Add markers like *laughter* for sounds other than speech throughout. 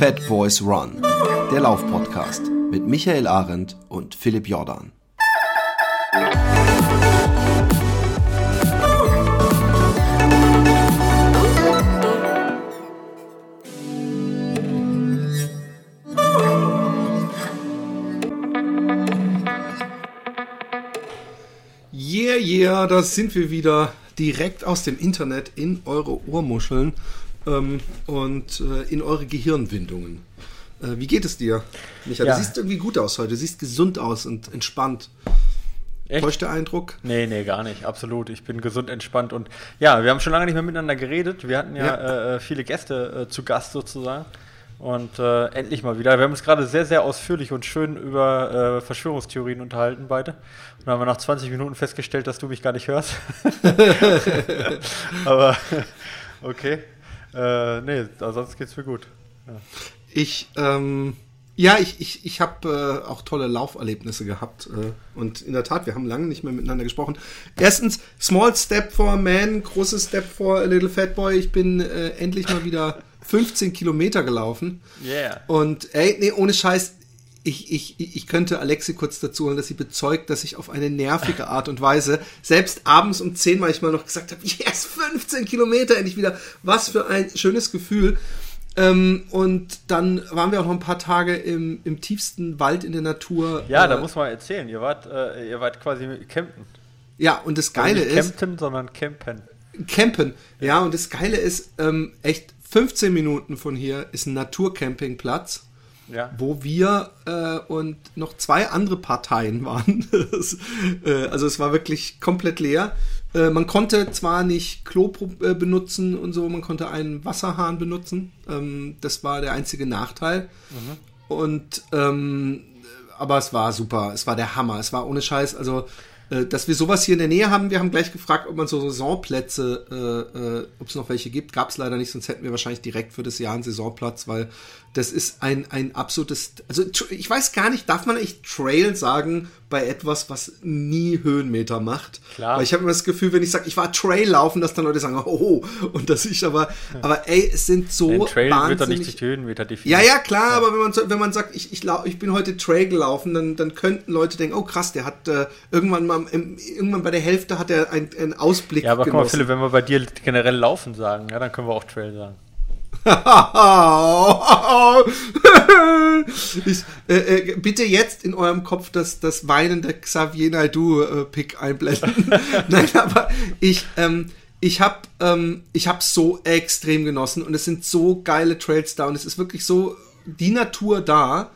Fat Boys Run, der Laufpodcast mit Michael Arendt und Philipp Jordan. Yeah, yeah, da sind wir wieder direkt aus dem Internet in eure Ohrmuscheln ähm, und äh, in eure Gehirnwindungen. Äh, wie geht es dir, Michael? Ja. Du siehst irgendwie gut aus heute. Du siehst gesund aus und entspannt. Echt? Täuscht der Eindruck? Nee, nee, gar nicht. Absolut. Ich bin gesund entspannt. Und ja, wir haben schon lange nicht mehr miteinander geredet. Wir hatten ja, Ja. Äh, viele Gäste äh, zu Gast sozusagen. Und äh, endlich mal wieder. Wir haben uns gerade sehr, sehr ausführlich und schön über äh, Verschwörungstheorien unterhalten, beide. Und dann haben wir nach 20 Minuten festgestellt, dass du mich gar nicht hörst. *laughs* *laughs* Aber okay. Äh, nee, sonst geht's mir gut. Ich, ähm, ja, ich, ich, ich habe äh, auch tolle Lauferlebnisse gehabt. Äh, und in der Tat, wir haben lange nicht mehr miteinander gesprochen. Erstens, small step for a man, großes step for a little fat boy. Ich bin äh, endlich mal wieder 15 Kilometer gelaufen. Yeah. Und ey, nee, ohne Scheiß, ich, ich, ich könnte Alexi kurz dazu holen, dass sie bezeugt, dass ich auf eine nervige Art und Weise selbst abends um 10 manchmal noch gesagt habe, yes, 15 Kilometer endlich wieder. Was für ein schönes Gefühl. Ähm, und dann waren wir auch noch ein paar Tage im, im tiefsten Wald in der Natur. Ja, äh, da muss man erzählen. Ihr wart, äh, ihr wart quasi campen. Ja, und das Geile nicht ist, campen, sondern campen. campen. Ja, und das Geile ist, ähm, echt 15 Minuten von hier ist ein Naturcampingplatz. Ja. wo wir äh, und noch zwei andere Parteien *laughs* waren. Das, äh, also es war wirklich komplett leer. Äh, man konnte zwar nicht Klo äh, benutzen und so, man konnte einen Wasserhahn benutzen. Ähm, das war der einzige Nachteil. Und ähm, aber es war super, es war der Hammer, es war ohne Scheiß, also äh, dass wir sowas hier in der Nähe haben, wir haben gleich gefragt, ob man so Saisonplätze, äh, äh, ob es noch welche gibt, gab es leider nicht, sonst hätten wir wahrscheinlich direkt für das Jahr einen Saisonplatz, weil das ist ein, ein absolutes, also ich weiß gar nicht, darf man echt Trail sagen bei etwas, was nie Höhenmeter macht? Klar. Weil ich habe immer das Gefühl, wenn ich sage, ich war Trail laufen, dass dann Leute sagen, oh, und dass ich aber, aber ey, es sind so Ein Trail wird doch nicht wahnsinnig durch die Höhenmeter definiert. ja, ja, klar, aber wenn man, wenn man sagt, ich, ich, lau- ich bin heute Trail gelaufen, dann, dann könnten Leute denken, oh krass, der hat äh, irgendwann mal im, irgendwann bei der Hälfte hat er einen, Ausblick Ja, aber guck mal, genossen. Philipp, wenn wir bei dir generell laufen sagen, ja, dann können wir auch Trail sagen. *laughs* ich, äh, äh, bitte jetzt in eurem Kopf das, das weinende Xavier Naidoo-Pick einblenden. *laughs* Nein, aber ich, ähm, ich habe ähm, ich hab so extrem genossen und es sind so geile Trails da und es ist wirklich so, die Natur da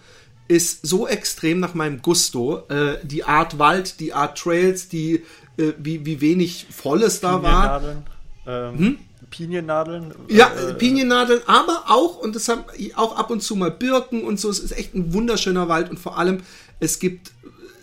ist so extrem nach meinem Gusto. Äh, die Art Wald, die Art Trails, die, äh, wie, wie wenig Volles da war. Ähm, Piniennadeln. Ja, äh, Piniennadeln, aber auch, und das haben auch ab und zu mal Birken und so, es ist echt ein wunderschöner Wald und vor allem, es gibt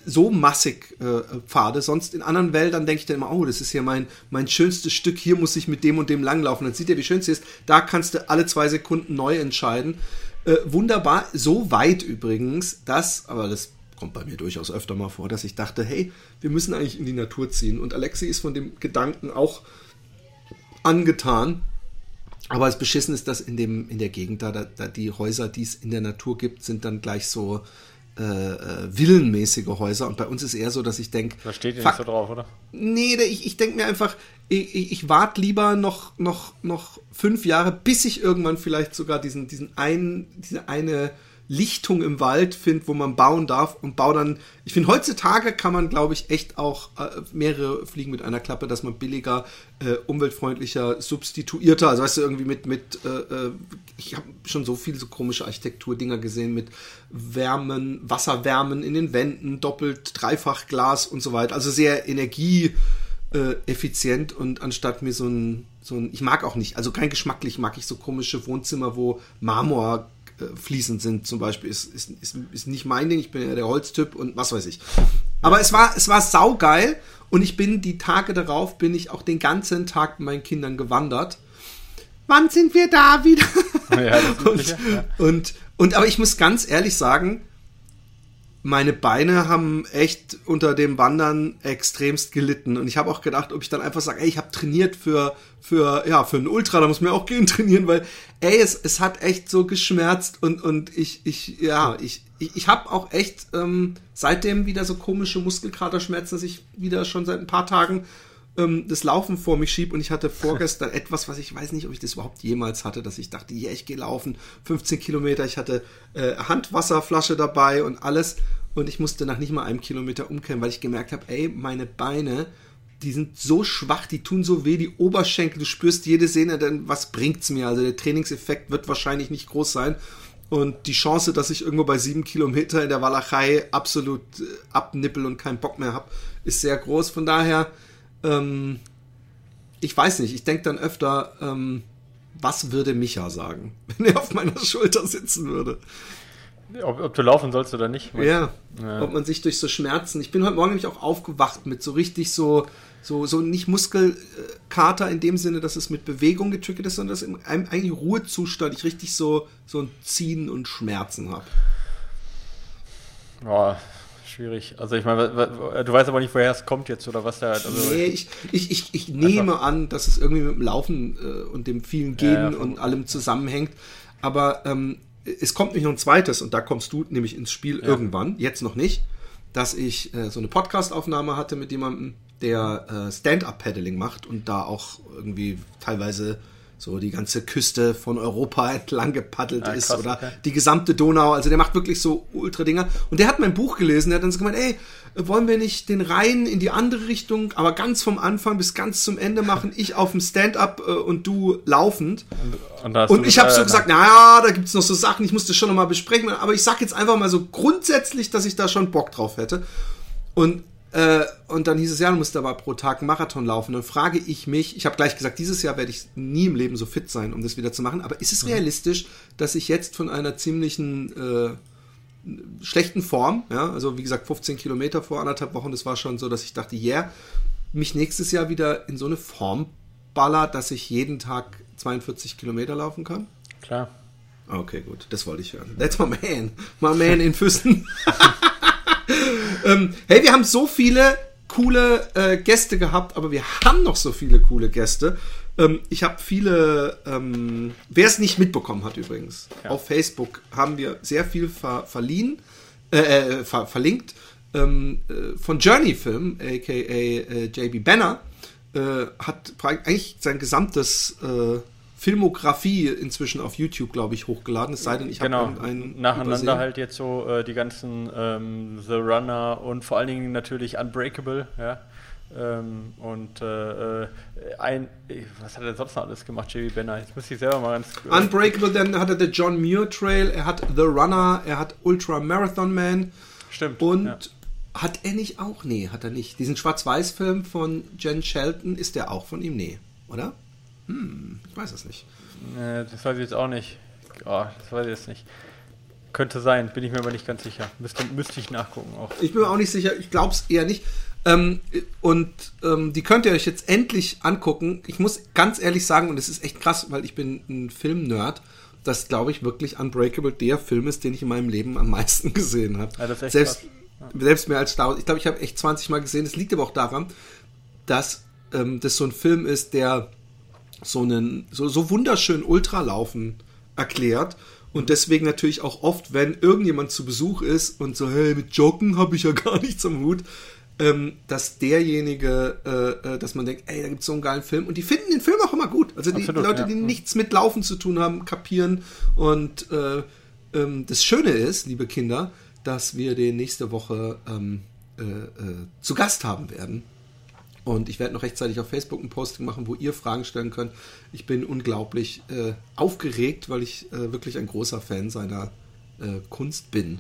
so massig äh, Pfade. Sonst in anderen Wäldern denke ich dann immer, oh, das ist hier mein, mein schönstes Stück, hier muss ich mit dem und dem langlaufen. Dann sieht ihr, wie schön es ist. Da kannst du alle zwei Sekunden neu entscheiden. Äh, wunderbar, so weit übrigens, dass, aber das kommt bei mir durchaus öfter mal vor, dass ich dachte, hey, wir müssen eigentlich in die Natur ziehen. Und Alexi ist von dem Gedanken auch angetan. Aber das Beschissen ist, dass in, dem, in der Gegend da, da, da die Häuser, die es in der Natur gibt, sind dann gleich so äh, äh, villenmäßige Häuser. Und bei uns ist eher so, dass ich denke, Da steht ja nicht so drauf, oder? Nee, ich, ich denke mir einfach, ich, ich, ich warte lieber noch, noch, noch fünf Jahre, bis ich irgendwann vielleicht sogar diesen, diesen einen, diese eine Lichtung im Wald finde, wo man bauen darf und baue dann. Ich finde, heutzutage kann man, glaube ich, echt auch äh, mehrere Fliegen mit einer Klappe, dass man billiger, äh, umweltfreundlicher, substituierter, also weißt du, irgendwie mit, mit äh, äh, ich habe schon so viele so komische Architekturdinger gesehen mit Wärmen, Wasserwärmen in den Wänden, doppelt, dreifach Glas und so weiter. Also sehr Energie äh, und anstatt mir so ein, so ein, ich mag auch nicht, also kein geschmacklich mag ich so komische Wohnzimmer, wo Marmor fließend sind zum Beispiel, ist, ist, ist, ist nicht mein Ding, ich bin ja der Holztyp und was weiß ich. Aber es war, es war saugeil und ich bin die Tage darauf, bin ich auch den ganzen Tag mit meinen Kindern gewandert. Wann sind wir da wieder? Ja, das ist *laughs* und, ja. und, und, aber ich muss ganz ehrlich sagen, meine Beine haben echt unter dem Wandern extremst gelitten. Und ich habe auch gedacht, ob ich dann einfach sage, ey, ich habe trainiert für, für, ja, für einen Ultra, da muss man auch gehen *laughs* trainieren, weil, ey, es, es hat echt so geschmerzt und, und ich, ich, ja, ich, ich, ich habe auch echt ähm, seitdem wieder so komische Muskelkaterschmerzen, dass ich wieder schon seit ein paar Tagen ähm, das Laufen vor mich schieb und ich hatte vorgestern *laughs* etwas, was ich weiß nicht, ob ich das überhaupt jemals hatte, dass ich dachte, ja, ich gehe laufen, 15 Kilometer, ich hatte äh, Handwasserflasche dabei und alles und ich musste nach nicht mal einem Kilometer umkehren, weil ich gemerkt habe, ey, meine Beine, die sind so schwach, die tun so weh, die Oberschenkel, du spürst jede Sehne, denn was bringt's mir? Also der Trainingseffekt wird wahrscheinlich nicht groß sein. Und die Chance, dass ich irgendwo bei sieben Kilometer in der Walachei absolut äh, abnippel und keinen Bock mehr habe, ist sehr groß. Von daher, ähm, ich weiß nicht, ich denke dann öfter, ähm, was würde Micha sagen, *laughs* wenn er auf meiner Schulter sitzen würde? Ob, ob, du laufen sollst oder nicht. Ja, ja, ob man sich durch so Schmerzen. Ich bin heute Morgen nämlich auch aufgewacht mit so richtig so, so, so nicht Muskelkater in dem Sinne, dass es mit Bewegung getriggert ist, sondern dass in einem eigentlich Ruhezustand ich richtig so, so ein Ziehen und Schmerzen habe. Boah, schwierig. Also ich meine, du weißt aber nicht, woher es kommt jetzt oder was da. Also nee, ich, ich, ich, ich nehme an, dass es irgendwie mit dem Laufen äh, und dem vielen Gehen ja, ja, und allem zusammenhängt. Aber ähm, es kommt nicht noch ein zweites und da kommst du nämlich ins Spiel ja. irgendwann, jetzt noch nicht, dass ich äh, so eine Podcast-Aufnahme hatte mit jemandem, der äh, Stand-Up-Paddling macht und da auch irgendwie teilweise so die ganze Küste von Europa *laughs* entlang gepaddelt ja, ist oder okay. die gesamte Donau. Also der macht wirklich so Ultra-Dinger. Und der hat mein Buch gelesen, der hat dann so gemeint, ey, wollen wir nicht den Rhein in die andere Richtung, aber ganz vom Anfang bis ganz zum Ende machen, ich auf dem Stand-up äh, und du laufend. Und, und, und ich habe so gesagt, naja, da gibt's noch so Sachen, ich muss das schon nochmal besprechen, aber ich sag jetzt einfach mal so grundsätzlich, dass ich da schon Bock drauf hätte. Und äh, und dann hieß es, ja, du musst aber pro Tag einen Marathon laufen. Dann frage ich mich, ich habe gleich gesagt, dieses Jahr werde ich nie im Leben so fit sein, um das wieder zu machen. Aber ist es mhm. realistisch, dass ich jetzt von einer ziemlichen äh, schlechten Form, ja, also wie gesagt, 15 Kilometer vor anderthalb Wochen, das war schon so, dass ich dachte, yeah, mich nächstes Jahr wieder in so eine Form baller, dass ich jeden Tag 42 Kilometer laufen kann? Klar. Okay, gut, das wollte ich hören. That's my man. My man in Füßen. *laughs* ähm, hey, wir haben so viele coole äh, Gäste gehabt, aber wir haben noch so viele coole Gäste. Ähm, ich habe viele, ähm, wer es nicht mitbekommen hat übrigens, ja. auf Facebook haben wir sehr viel ver verliehen, äh, äh, ver verlinkt. Ähm, äh, von Journey Film, aka äh, JB Banner, äh, hat eigentlich sein gesamtes Filmografie inzwischen auf YouTube, glaube ich, hochgeladen. Es sei denn, ich genau. habe einen nacheinander übersehen. halt jetzt so äh, die ganzen ähm, The Runner und vor allen Dingen natürlich Unbreakable, ja. Ähm, und äh, äh ein, was hat er sonst noch alles gemacht, J.B. Benner? Jetzt muss ich selber mal ganz. Äh, Unbreakable, dann hat er den John Muir Trail, er hat The Runner, er hat Ultra Marathon Man. Stimmt. Und ja. hat er nicht auch? Nee, hat er nicht. Diesen Schwarz-Weiß-Film von Jen Shelton ist der auch von ihm? Nee, oder? Hm, ich weiß es nicht. Äh, das weiß ich jetzt auch nicht. Oh, das weiß ich jetzt nicht. Könnte sein, bin ich mir aber nicht ganz sicher. Müsste, müsste ich nachgucken auch. Ich bin mir auch nicht sicher, ich glaube es eher nicht. Ähm, und ähm, die könnt ihr euch jetzt endlich angucken. Ich muss ganz ehrlich sagen, und es ist echt krass, weil ich bin ein Film-Nerd, dass, glaube ich, wirklich Unbreakable der Film ist, den ich in meinem Leben am meisten *laughs* gesehen habe. Ja, selbst, ja. selbst mehr als Star Ich glaube, ich habe echt 20 Mal gesehen. Das liegt aber auch daran, dass ähm, das so ein Film ist, der so einen so, so wunderschön Ultralaufen erklärt und deswegen natürlich auch oft, wenn irgendjemand zu Besuch ist und so, hey, mit Joggen habe ich ja *laughs* gar nichts am Hut, ähm, dass derjenige, äh, äh, dass man denkt, ey, da gibt es so einen geilen Film und die finden den Film auch immer gut. Also die Absolut, Leute, die ja. nichts mit Laufen zu tun haben, kapieren und äh, ähm, das Schöne ist, liebe Kinder, dass wir den nächste Woche ähm, äh, äh zu Gast haben werden und ich werde noch rechtzeitig auf Facebook ein Posting machen, wo ihr Fragen stellen könnt. Ich bin unglaublich äh, aufgeregt, weil ich äh, wirklich ein großer Fan seiner äh, Kunst bin.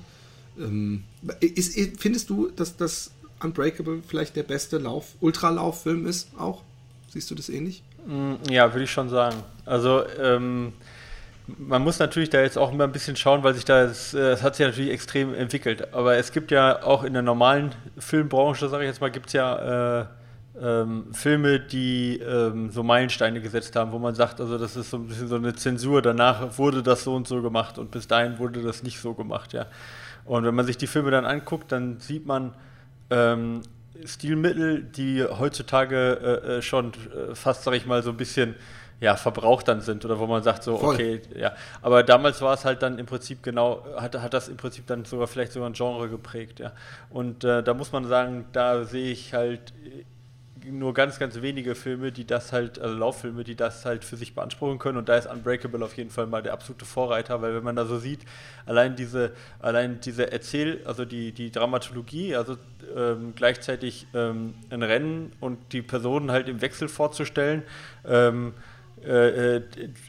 Ähm, ist, findest du, dass das Unbreakable vielleicht der beste Lauf, Ultralauffilm ist auch? Siehst du das ähnlich? Mm, ja, würde ich schon sagen. Also ähm, man muss natürlich da jetzt auch immer ein bisschen schauen, weil sich da, es äh, hat sich natürlich extrem entwickelt. Aber es gibt ja auch in der normalen Filmbranche, sage ich jetzt mal, gibt es ja äh, ähm, Filme, die ähm, so Meilensteine gesetzt haben, wo man sagt, also das ist so ein bisschen so eine Zensur, danach wurde das so und so gemacht und bis dahin wurde das nicht so gemacht, ja. Und wenn man sich die Filme dann anguckt, dann sieht man ähm, Stilmittel, die heutzutage äh, äh schon äh, fast, sag ich mal, so ein bisschen ja, verbraucht dann sind oder wo man sagt so, Voll. okay, ja. Aber damals war es halt dann im Prinzip genau, hat, hat das im Prinzip dann sogar vielleicht sogar ein Genre geprägt, ja. Und äh, da muss man sagen, da sehe ich halt nur ganz, ganz wenige Filme, die das halt, also Lauffilme, die das halt für sich beanspruchen können. Und da ist Unbreakable auf jeden Fall mal der absolute Vorreiter, weil wenn man da so sieht, allein diese, allein diese Erzähl-, also die, die Dramatologie, also ähm, gleichzeitig ähm, ein Rennen und die Personen halt im Wechsel vorzustellen, ähm, äh, äh,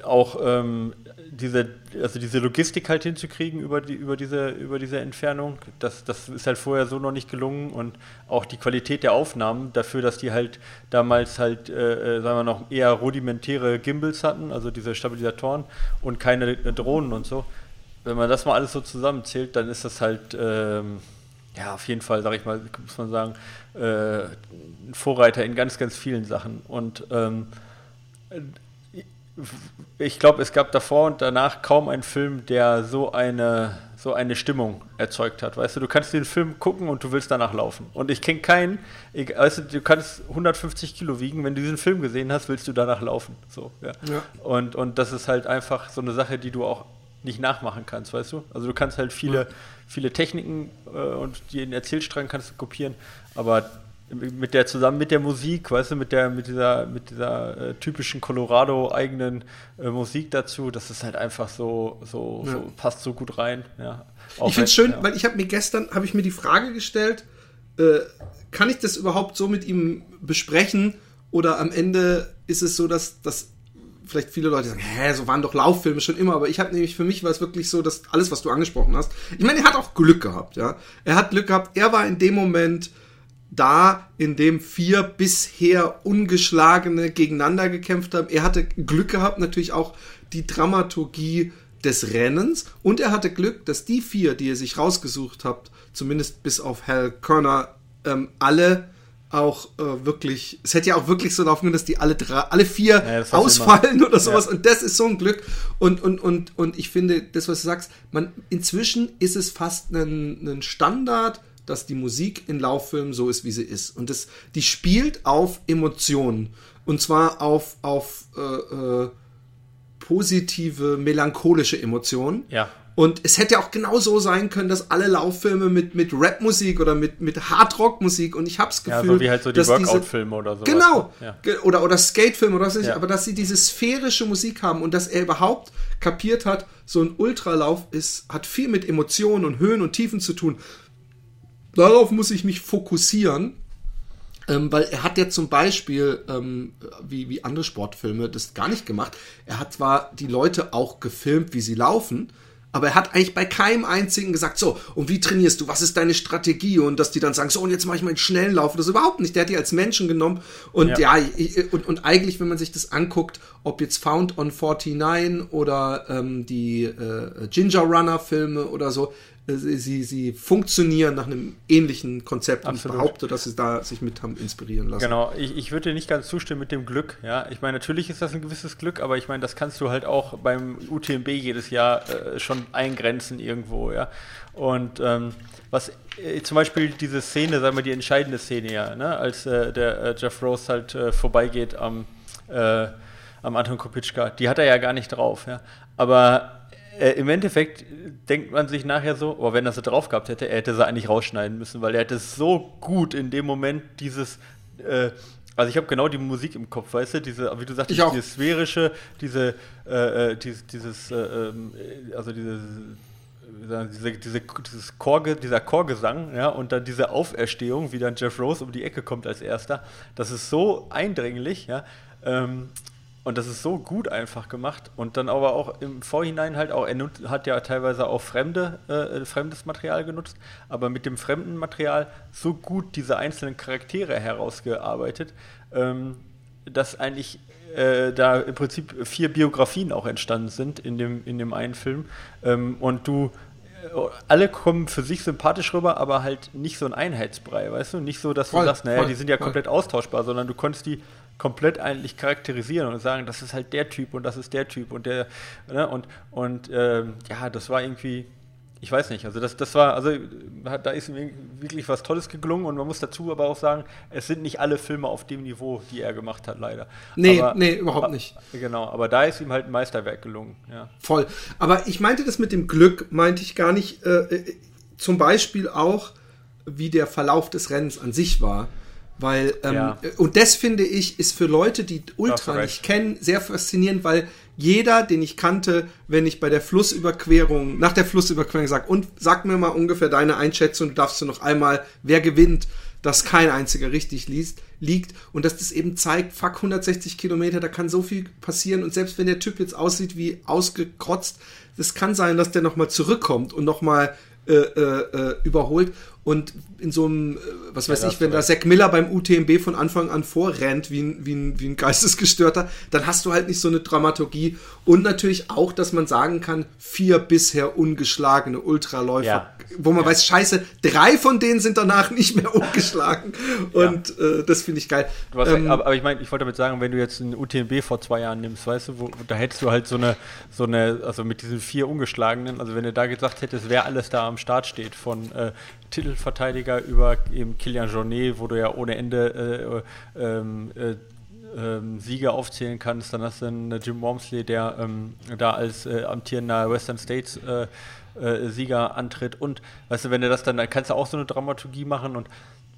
auch ähm, diese, also diese Logistik halt hinzukriegen über, die, über, diese, über diese Entfernung. Das, das ist halt vorher so noch nicht gelungen und auch die Qualität der Aufnahmen dafür, dass die halt damals halt, äh, äh sagen wir noch, eher rudimentäre Gimbals hatten, also diese Stabilisatoren und keine Drohnen und so. Wenn man das mal alles so zusammenzählt, dann ist das halt, ähm, ja, auf jeden Fall, sag ich mal, muss man sagen, äh, ein Vorreiter in ganz, ganz vielen Sachen. Und ähm, ich glaube, es gab davor und danach kaum einen Film, der so eine, so eine Stimmung erzeugt hat. Weißt du, du kannst den Film gucken und du willst danach laufen. Und ich kenne keinen, ich, weißt du, du kannst 150 Kilo wiegen, wenn du diesen Film gesehen hast, willst du danach laufen. So, ja. ja. Und, und das ist halt einfach so eine Sache, die du auch nicht nachmachen kannst, weißt du? Also du kannst halt viele, ja. viele Techniken äh, und den Erzählstrang kannst du kopieren, aber mit der zusammen mit der Musik, weißt du, mit der mit dieser mit dieser äh, typischen Colorado eigenen äh, Musik dazu, das ist halt einfach so so, ja. so passt so gut rein. Ja. Auch ich finde es schön, ja. weil ich habe mir gestern habe ich mir die Frage gestellt, äh, kann ich das überhaupt so mit ihm besprechen oder am Ende ist es so, dass dass vielleicht viele Leute sagen, hä, so waren doch Lauffilme schon immer, aber ich habe nämlich für mich war es wirklich so, dass alles, was du angesprochen hast, ich meine, er hat auch Glück gehabt, ja, er hat Glück gehabt, er war in dem Moment da, in dem vier bisher ungeschlagene gegeneinander gekämpft haben. Er hatte Glück gehabt, natürlich auch die Dramaturgie des Rennens und er hatte Glück, dass die vier, die er sich rausgesucht hat, zumindest bis auf Hal Körner, ähm, alle auch äh, wirklich, es hätte ja auch wirklich so laufen können, dass die alle drei, alle vier ja, ausfallen immer. oder sowas. Ja. Und das ist so ein Glück. Und, und, und, und ich finde, das, was du sagst, man, inzwischen ist es fast ein, ein Standard, dass die Musik in Lauffilmen so ist, wie sie ist. Und das, die spielt auf Emotionen. Und zwar auf, auf äh, äh, positive, melancholische Emotionen. Ja. Und es hätte auch genau so sein können, dass alle Lauffilme mit, mit Rapmusik oder mit, mit Hardrock-Musik und ich hab's Gefühl, ja, so wie halt so die Workout-Filme oder so. Genau. Ja. Oder, oder Skate-Filme oder was weiß ich, ja. aber dass sie diese sphärische Musik haben und dass er überhaupt kapiert hat, so ein Ultralauf ist, hat viel mit Emotionen und Höhen und Tiefen zu tun darauf muss ich mich fokussieren, ähm, weil er hat ja zum Beispiel, ähm, wie, wie andere Sportfilme, das gar nicht gemacht. Er hat zwar die Leute auch gefilmt, wie sie laufen, aber er hat eigentlich bei keinem einzigen gesagt, so, und wie trainierst du? Was ist deine Strategie? Und dass die dann sagen, so, und jetzt mache ich mal einen schnellen Lauf. Das überhaupt nicht. Der hat die als Menschen genommen. Und ja, ja und, und eigentlich, wenn man sich das anguckt, ob jetzt Found on 49 oder ähm, die äh, Ginger Runner Filme oder so, sie, sie funktionieren nach einem ähnlichen Konzept Absolut. und behaupte, dass sie da sich mit haben inspirieren lassen. Genau, ich, ich würde dir nicht ganz zustimmen mit dem Glück. Ja, ich meine, natürlich ist das ein gewisses Glück, aber ich meine, das kannst du halt auch beim UTMB jedes Jahr äh, schon eingrenzen irgendwo, ja. Und ähm, was äh, zum Beispiel diese Szene, sagen wir die entscheidende Szene ja, ne, als äh, der äh, Jeff Rose halt äh, vorbeigeht am, am Anton Kopitschka, die hat er ja gar nicht drauf, ja. Aber äh, im Endeffekt denkt man sich nachher so, oh, wenn er sie drauf gehabt hätte, er hätte sie eigentlich rausschneiden müssen, weil er hätte so gut in dem Moment dieses, äh, also ich habe genau die Musik im Kopf, weißt du, diese, wie du sagst, diese sphärische, diese, äh, äh dieses, dieses äh, ähm, also diese diese, diese, dieses Chor, dieser Chorgesang, ja, und dann diese Auferstehung, wie dann Jeff Rose um die Ecke kommt als erster, das ist so eindringlich, ja, ähm, und das ist so gut einfach gemacht. Und dann aber auch im Vorhinein halt auch, er hat ja teilweise auch fremde, äh, fremdes Material genutzt, aber mit dem fremden Material so gut diese einzelnen Charaktere herausgearbeitet, ähm, dass eigentlich äh, da im Prinzip vier Biografien auch entstanden sind in dem, in dem einen Film. Ähm, und du äh, alle kommen für sich sympathisch rüber, aber halt nicht so ein Einheitsbrei, weißt du? Nicht so, dass voll, du sagst, naja, voll, die sind ja voll. komplett austauschbar, sondern du konntest die komplett eigentlich charakterisieren und sagen, das ist halt der Typ und das ist der Typ und der, ne, und, und ähm, ja, das war irgendwie, ich weiß nicht, also das, das war, also da ist wirklich was Tolles gelungen und man muss dazu aber auch sagen, es sind nicht alle Filme auf dem Niveau, die er gemacht hat, leider. Nee, aber, nee, überhaupt nicht. Genau, aber da ist ihm halt ein Meisterwerk gelungen, ja. Voll. Aber ich meinte das mit dem Glück, meinte ich gar nicht, äh, äh zum Beispiel auch, wie der Verlauf des Rennens an sich war. Weil, ähm, ja. und das finde ich, ist für Leute, die Ultra nicht kennen, sehr faszinierend, weil jeder, den ich kannte, wenn ich bei der Flussüberquerung, nach der Flussüberquerung sage, und sag mir mal ungefähr deine Einschätzung, du darfst du noch einmal, wer gewinnt, dass kein einziger richtig liest, liegt. Und dass das eben zeigt, fuck, 160 Kilometer, da kann so viel passieren. Und selbst wenn der Typ jetzt aussieht wie ausgekrotzt, das kann sein, dass der nochmal zurückkommt und nochmal äh, äh, äh, überholt und in so einem, äh, was weiß ja, ich, wenn da Zack Miller beim UTMB von Anfang an vorrennt, wie ein, wie, ein, wie ein Geistesgestörter, dann hast du halt nicht so eine Dramaturgie. Und natürlich auch, dass man sagen kann, vier bisher ungeschlagene Ultraläufer, ja. Wo man ja. weiß, scheiße, drei von denen sind danach *laughs* nicht mehr ungeschlagen. Und äh, das finde ich geil. Hast, ähm, aber, aber, ich meine, ich wollte damit sagen, wenn du jetzt ein UTMB vor zwei Jahren nimmst, weißt du, wo, da hättest du halt so eine, so eine, also mit diesen vier ungeschlagenen, also wenn du da gesagt hättest, wer alles da am Start steht, von äh, Titelverteidiger über eben Kilian Jornet, wo du ja ohne Ende äh, ähm, äh, ähm, Siege aufzählen kannst. Dann hast du einen Jim Wormsley, der ähm, da als äh, amtierender Western States äh, äh, Sieger antritt. Und weißt du, wenn du das dann, dann kannst du auch so eine Dramaturgie machen und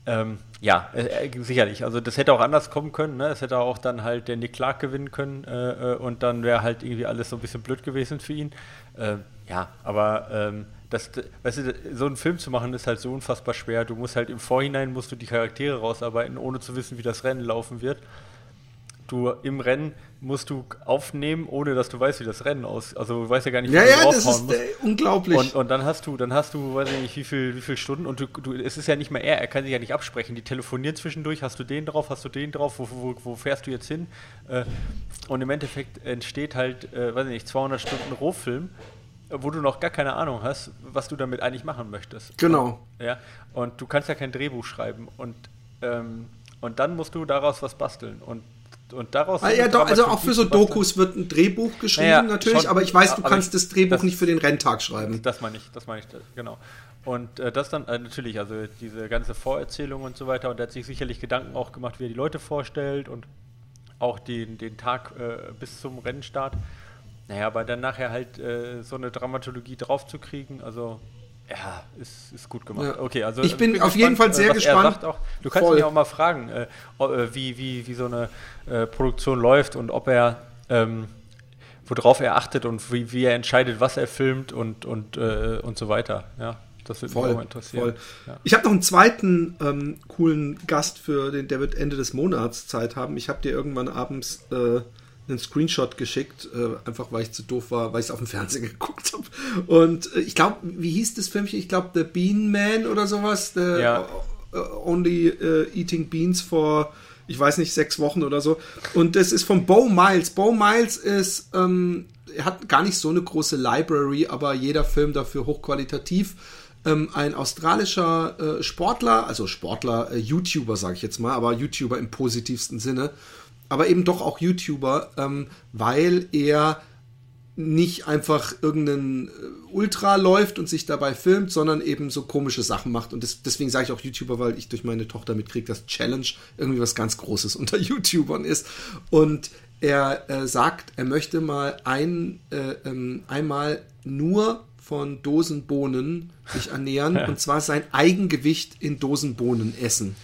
ähm, ja, äh, sicherlich. Also das hätte auch anders kommen können. Ne? Es hätte auch dann halt der Nick Clark gewinnen können äh, und dann wäre halt irgendwie alles so ein bisschen blöd gewesen für ihn. Ähm, ja, aber ähm, das, weißt du, so einen Film zu machen ist halt so unfassbar schwer. Du musst halt im Vorhinein musst du die Charaktere rausarbeiten, ohne zu wissen, wie das Rennen laufen wird. Du im Rennen musst du aufnehmen, ohne dass du weißt, wie das Rennen aus. Also du weißt ja gar nicht, wie ja, du ja, das ist äh, unglaublich. Und, und, dann hast du, dann hast du, weiß ich nicht, wie viel, wie viel Stunden und du, du, es ist ja nicht mehr er, er kann sich ja nicht absprechen. Die telefonieren zwischendurch, hast du den drauf, hast du den drauf, wo, wo, wo fährst du jetzt hin? Äh, und im Endeffekt entsteht halt, äh, weiß ich nicht, 200 Stunden Rohfilm wo du noch gar keine Ahnung hast, was du damit eigentlich machen möchtest. Genau. Und, ja, und du kannst ja kein Drehbuch schreiben und, ähm, und dann musst du daraus was basteln und und daraus. Ah, ja, doch, also auch für so Dokus wird ein Drehbuch geschrieben, naja, natürlich, schon, aber ich weiß, du kannst ich, das Drehbuch das, nicht für den Renntag schreiben. Das meine ich, das meine ich, genau. Und äh, das dann äh, natürlich, also diese ganze Vorerzählung und so weiter, und er hat sich sicherlich Gedanken auch gemacht, wie er die Leute vorstellt und auch den, den Tag äh, bis zum Rennstart. Naja, aber dann nachher halt äh, so eine Dramatologie draufzukriegen, also ja, ist, ist gut gemacht. Ja. Okay, also ich bin, bin auf gespannt, jeden Fall sehr gespannt. Auch, du kannst Voll. ihn ja auch mal fragen, äh, äh, wie, wie, wie so eine äh, Produktion läuft und ob er ähm, worauf er achtet und wie, wie er entscheidet, was er filmt und, und, äh, und so weiter. Ja, das würde mich auch interessieren. Ja. Ich habe noch einen zweiten ähm, coolen Gast für den, der wird Ende des Monats Zeit haben. Ich habe dir irgendwann abends äh, einen Screenshot geschickt, äh, einfach weil ich zu doof war, weil ich es auf dem Fernseher *laughs* geguckt habe. Und äh, ich glaube, wie hieß das Filmchen? Ich glaube, The Bean Man oder sowas. The ja. Only uh, Eating Beans for, ich weiß nicht, sechs Wochen oder so. Und das ist von Bo Miles. Bo Miles ist, ähm, er hat gar nicht so eine große Library, aber jeder Film dafür hochqualitativ. Ähm, ein australischer äh, Sportler, also Sportler, äh, YouTuber sage ich jetzt mal, aber YouTuber im positivsten Sinne aber eben doch auch YouTuber, ähm, weil er nicht einfach irgendeinen äh, Ultra läuft und sich dabei filmt, sondern eben so komische Sachen macht. Und das, deswegen sage ich auch YouTuber, weil ich durch meine Tochter mitkriege, dass Challenge irgendwie was ganz Großes *laughs* unter YouTubern ist. Und er äh, sagt, er möchte mal ein, äh, ähm, einmal nur von Dosenbohnen sich ernähren *laughs* und zwar sein Eigengewicht in Dosenbohnen essen.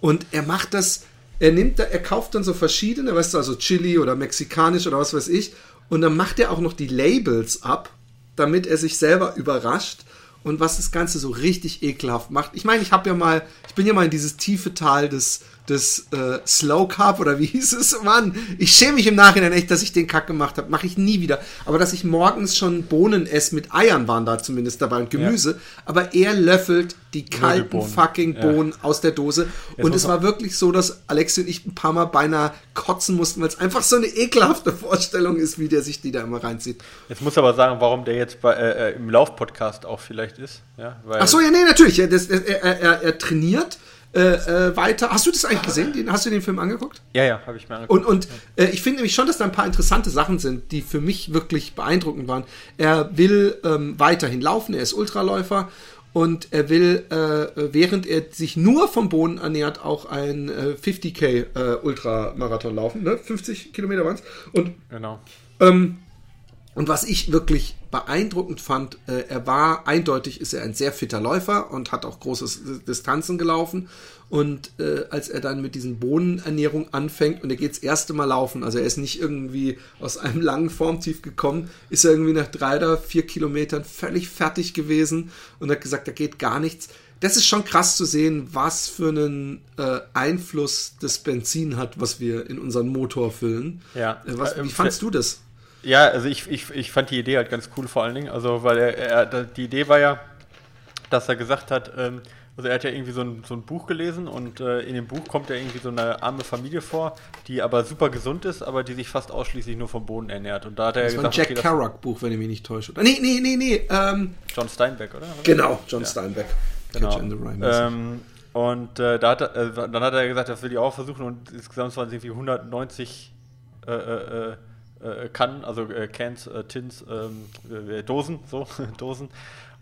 Und er macht das er nimmt da, er kauft dann so verschiedene, weißt du, also Chili oder mexikanisch oder was weiß ich, und dann macht er auch noch die Labels ab, damit er sich selber überrascht und was das Ganze so richtig ekelhaft macht. Ich meine, ich habe ja mal, ich bin ja mal in dieses tiefe Tal des des äh, Slow Carb oder wie *laughs* hieß es? Mann, ich schäme mich im Nachhinein echt, dass ich den Kack gemacht habe. Mache ich nie wieder. Aber dass ich morgens schon Bohnen esse, mit Eiern waren da zumindest dabei und Gemüse. Ja. Aber er löffelt die kalten Bohnen. fucking Bohnen ja. aus der Dose. Jetzt und es war wirklich so, dass Alexi und ich ein paar Mal beinahe kotzen mussten, weil es einfach so eine ekelhafte Vorstellung ist, wie der sich die da immer reinzieht. Jetzt muss aber sagen, warum der jetzt bei, äh, äh im Laufpodcast auch vielleicht ist. Ja, Ach so, ja, nee, natürlich. Er, das, er, er, er trainiert äh, äh, weiter. Hast du das eigentlich gesehen? Den, hast du den Film angeguckt? Ja, ja, habe ich mir angeguckt. Und, und äh, ich finde nämlich schon, dass da ein paar interessante Sachen sind, die für mich wirklich beeindruckend waren. Er will ähm, weiterhin laufen, er ist Ultraläufer und er will, äh, während er sich nur vom Boden ernährt, auch ein äh, 50k äh, Ultramarathon laufen. Ne? 50 Kilometer waren es. Und genau. ähm, und was ich wirklich beeindruckend fand, äh, er war eindeutig, ist er ein sehr fitter Läufer und hat auch große Distanzen gelaufen. Und äh, als er dann mit diesen Bohnenernährung anfängt und er geht das erste Mal laufen, also er ist nicht irgendwie aus einem langen Formtief gekommen, ist er irgendwie nach drei oder vier Kilometern völlig fertig gewesen und hat gesagt, da geht gar nichts. Das ist schon krass zu sehen, was für einen äh, Einfluss das Benzin hat, was wir in unseren Motor füllen. Ja. Äh, was, wie fandst du das? Ja, also ich, ich, ich fand die Idee halt ganz cool vor allen Dingen. Also, weil er, er die Idee war ja, dass er gesagt hat, ähm, also er hat ja irgendwie so ein, so ein Buch gelesen und äh, in dem Buch kommt ja irgendwie so eine arme Familie vor, die aber super gesund ist, aber die sich fast ausschließlich nur vom Boden ernährt. Und da hat er das gesagt, war ein Jack okay, Kerouac Buch, wenn ich mich nicht täusche. Nee, nee, nee, nee. Ähm, John Steinbeck, oder? genau, John Ja. Steinbeck. Genau. Catch in the mäßig. Ähm, und äh, da hat er, äh, dann hat er gesagt, das will ich auch versuchen und insgesamt waren es irgendwie 190 äh, äh, äh, Kannen, also äh, Cans, äh, Tins, ähm, äh, Dosen, so, *laughs* Dosen.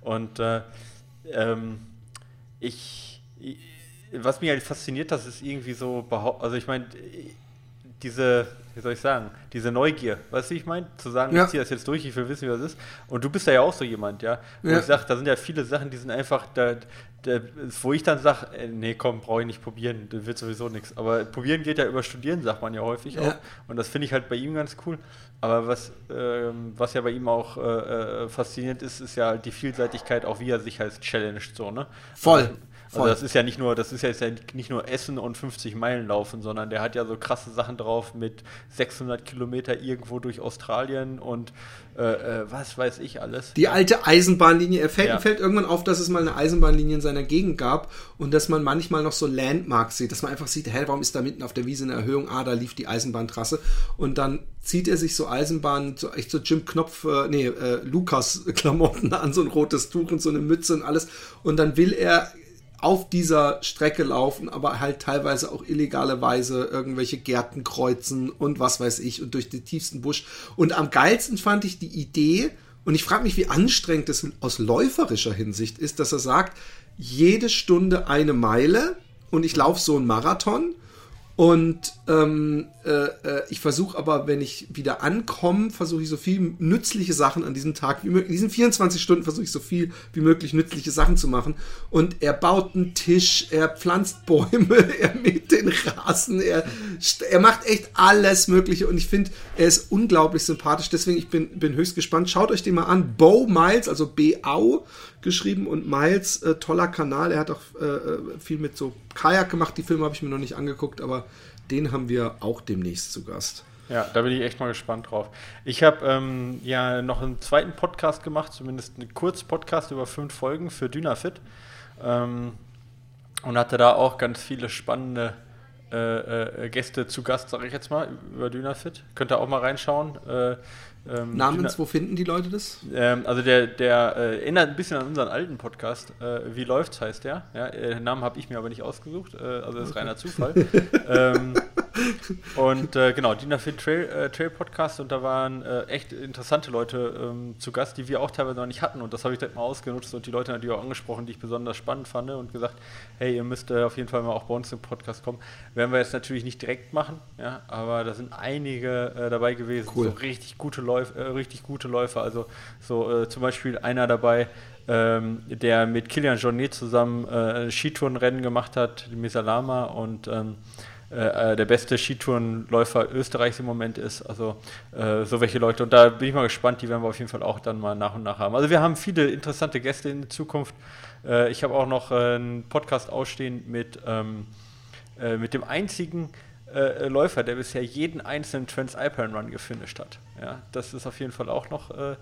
Und äh, ähm, ich, ich, was mich halt fasziniert, das ist irgendwie so, also ich meine, diese, wie soll ich sagen, diese Neugier, weißt du, wie ich meine? Zu sagen, Ja. ich ziehe das jetzt durch, ich will wissen, wie das ist. Und du bist ja auch so jemand, ja. Wo Ja. ich sage, da sind ja viele Sachen, die sind einfach, da, da, wo ich dann sage, äh, nee, komm, brauche ich nicht probieren, das wird sowieso nichts. Aber probieren geht ja über Studieren, sagt man ja häufig Ja. auch. Und das finde ich halt bei ihm ganz cool. Aber was, ähm, was ja bei ihm auch äh, äh, faszinierend ist, ist ja die Vielseitigkeit, auch wie er sich halt challenged, so, ne? Voll, Also, voll. Also das ist ja nicht nur, das ist ja, ist ja nicht nur Essen und 50 Meilen laufen, sondern der hat ja so krasse Sachen drauf mit 600 Kilometer irgendwo durch Australien und äh, äh, was weiß ich alles. Die alte Eisenbahnlinie. Er fällt, Ja. fällt irgendwann auf, dass es mal eine Eisenbahnlinie in seiner Gegend gab und dass man manchmal noch so Landmarks sieht, dass man einfach sieht, hä, warum ist da mitten auf der Wiese eine Erhöhung? Ah, da lief die Eisenbahntrasse. Und dann zieht er sich so Eisenbahn, so echt so Jim Knopf, äh, nee, äh, Lukas-Klamotten an, so ein rotes Tuch und so eine Mütze und alles. Und dann will er auf dieser Strecke laufen, aber halt teilweise auch illegale Weise irgendwelche Gärten kreuzen und was weiß ich und durch den tiefsten Busch. Und am geilsten fand ich die Idee, und ich frage mich, wie anstrengend das aus läuferischer Hinsicht ist, dass er sagt, jede Stunde eine Meile und ich laufe so einen Marathon und ähm, äh, äh, ich versuche aber, wenn ich wieder ankomme, versuche ich so viel nützliche Sachen an diesem Tag wie möglich. In diesen 24 Stunden versuche ich so viel wie möglich nützliche Sachen zu machen. Und er baut einen Tisch, er pflanzt Bäume, *laughs* er mäht den Rasen, er, er macht echt alles Mögliche. Und ich finde, er ist unglaublich sympathisch. Deswegen, ich bin, bin höchst gespannt. Schaut euch den mal an. Bo Miles, also B-Au geschrieben und Miles, äh, toller Kanal. Er hat auch äh, äh, viel mit so Kajak gemacht. Die Filme habe ich mir noch nicht angeguckt, aber den haben wir auch demnächst zu Gast. Ja, da bin ich echt mal gespannt drauf. Ich habe ähm, ja noch einen zweiten Podcast gemacht, zumindest einen Kurzpodcast über fünf Folgen für Dynafit. Ähm, und hatte da auch ganz viele spannende äh, äh, Gäste zu Gast, sage ich jetzt mal, über Dynafit. Könnt ihr auch mal reinschauen. Äh, ähm, Namens, wo finden die Leute das? ähm, also der, der äh, erinnert ein bisschen an unseren alten Podcast. Äh, Wie läuft's heißt der. Ja, äh, den Namen habe ich mir aber nicht ausgesucht. Äh, also das ist reiner *laughs* Zufall. ähm, und äh, genau, Dinafit Trail, äh, Trail Podcast und da waren äh, echt interessante Leute ähm, zu Gast, die wir auch teilweise noch nicht hatten. Und das habe ich direkt mal ausgenutzt und die Leute natürlich auch angesprochen, die ich besonders spannend fand und gesagt, hey, ihr müsst äh, auf jeden Fall mal auch bei uns im Podcast kommen. Werden wir jetzt natürlich nicht direkt machen, ja, aber da sind einige äh, dabei gewesen, Cool. so richtig gute Läufer, äh, richtig gute Läufer. Also so zum Beispiel einer dabei, ähm, der mit Kilian Jornet zusammen äh, Skitourenrennen gemacht hat, Mesalama und ähm, äh, äh, der beste Skitourenläufer Österreichs im Moment ist. Also äh, so welche Leute. Und da bin ich mal gespannt, die werden wir auf jeden Fall auch dann mal nach und nach haben. Also wir haben viele interessante Gäste in Zukunft. Äh, ich habe auch noch äh, einen Podcast ausstehen mit, ähm, äh, mit dem einzigen Läufer, der bisher jeden einzelnen Transalpine Run gefinisht hat. Ja, das ist auf jeden Fall auch noch äh,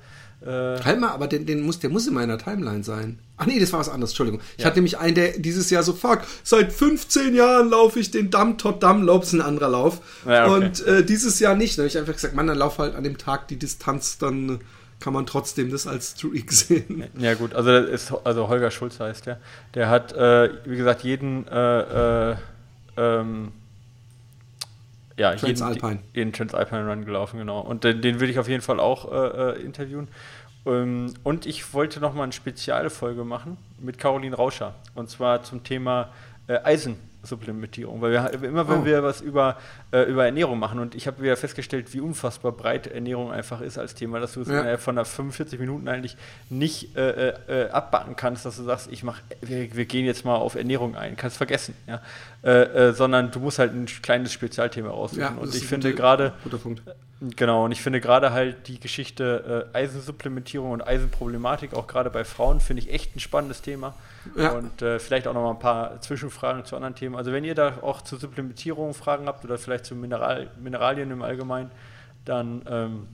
äh, Halt mal, aber den, den muss, der muss in meiner Timeline sein. Ach nee, das war was anderes, Entschuldigung. Ich Ja. hatte nämlich einen, der dieses Jahr so, fuck, seit 15 Jahren laufe ich den Damm Tot Damm ist ein anderer Lauf. Ja, okay. Und äh, dieses Jahr nicht. Da habe ich einfach gesagt, Mann, dann lauf halt an dem Tag die Distanz dann kann man trotzdem das als Streak *laughs* sehen. Ja gut, also ist also Holger Schulz heißt der. Der hat, äh, wie gesagt, jeden äh, äh, ähm, ja, Transalpine. jeden, jeden Transalpine Run gelaufen, genau. Und den, den würde ich auf jeden Fall auch äh, äh, interviewen. Ähm, und ich wollte noch mal eine spezielle Folge machen mit Caroline Rauscher. Und zwar zum Thema äh, Eisen Supplementierung, weil wir immer wenn oh. wir was über, äh, über Ernährung machen und ich habe wieder festgestellt, wie unfassbar breit Ernährung einfach ist als Thema, dass du es ja. innerhalb von 45 Minuten eigentlich nicht äh, äh, äh, abbacken kannst, dass du sagst, ich mach, wir, wir, gehen jetzt mal auf Ernährung ein, kannst vergessen, ja, äh, äh, sondern du musst halt ein kleines Spezialthema raussuchen ja, und ich finde gerade Genau, und ich finde gerade halt die Geschichte äh, Eisensupplementierung und Eisenproblematik, auch gerade bei Frauen, finde ich echt ein spannendes Thema. Ja. Und äh, vielleicht auch noch mal ein paar Zwischenfragen zu anderen Themen. Also wenn ihr da auch zur Supplementierung Fragen habt oder vielleicht zu Mineral Mineralien im Allgemeinen, dann ähm,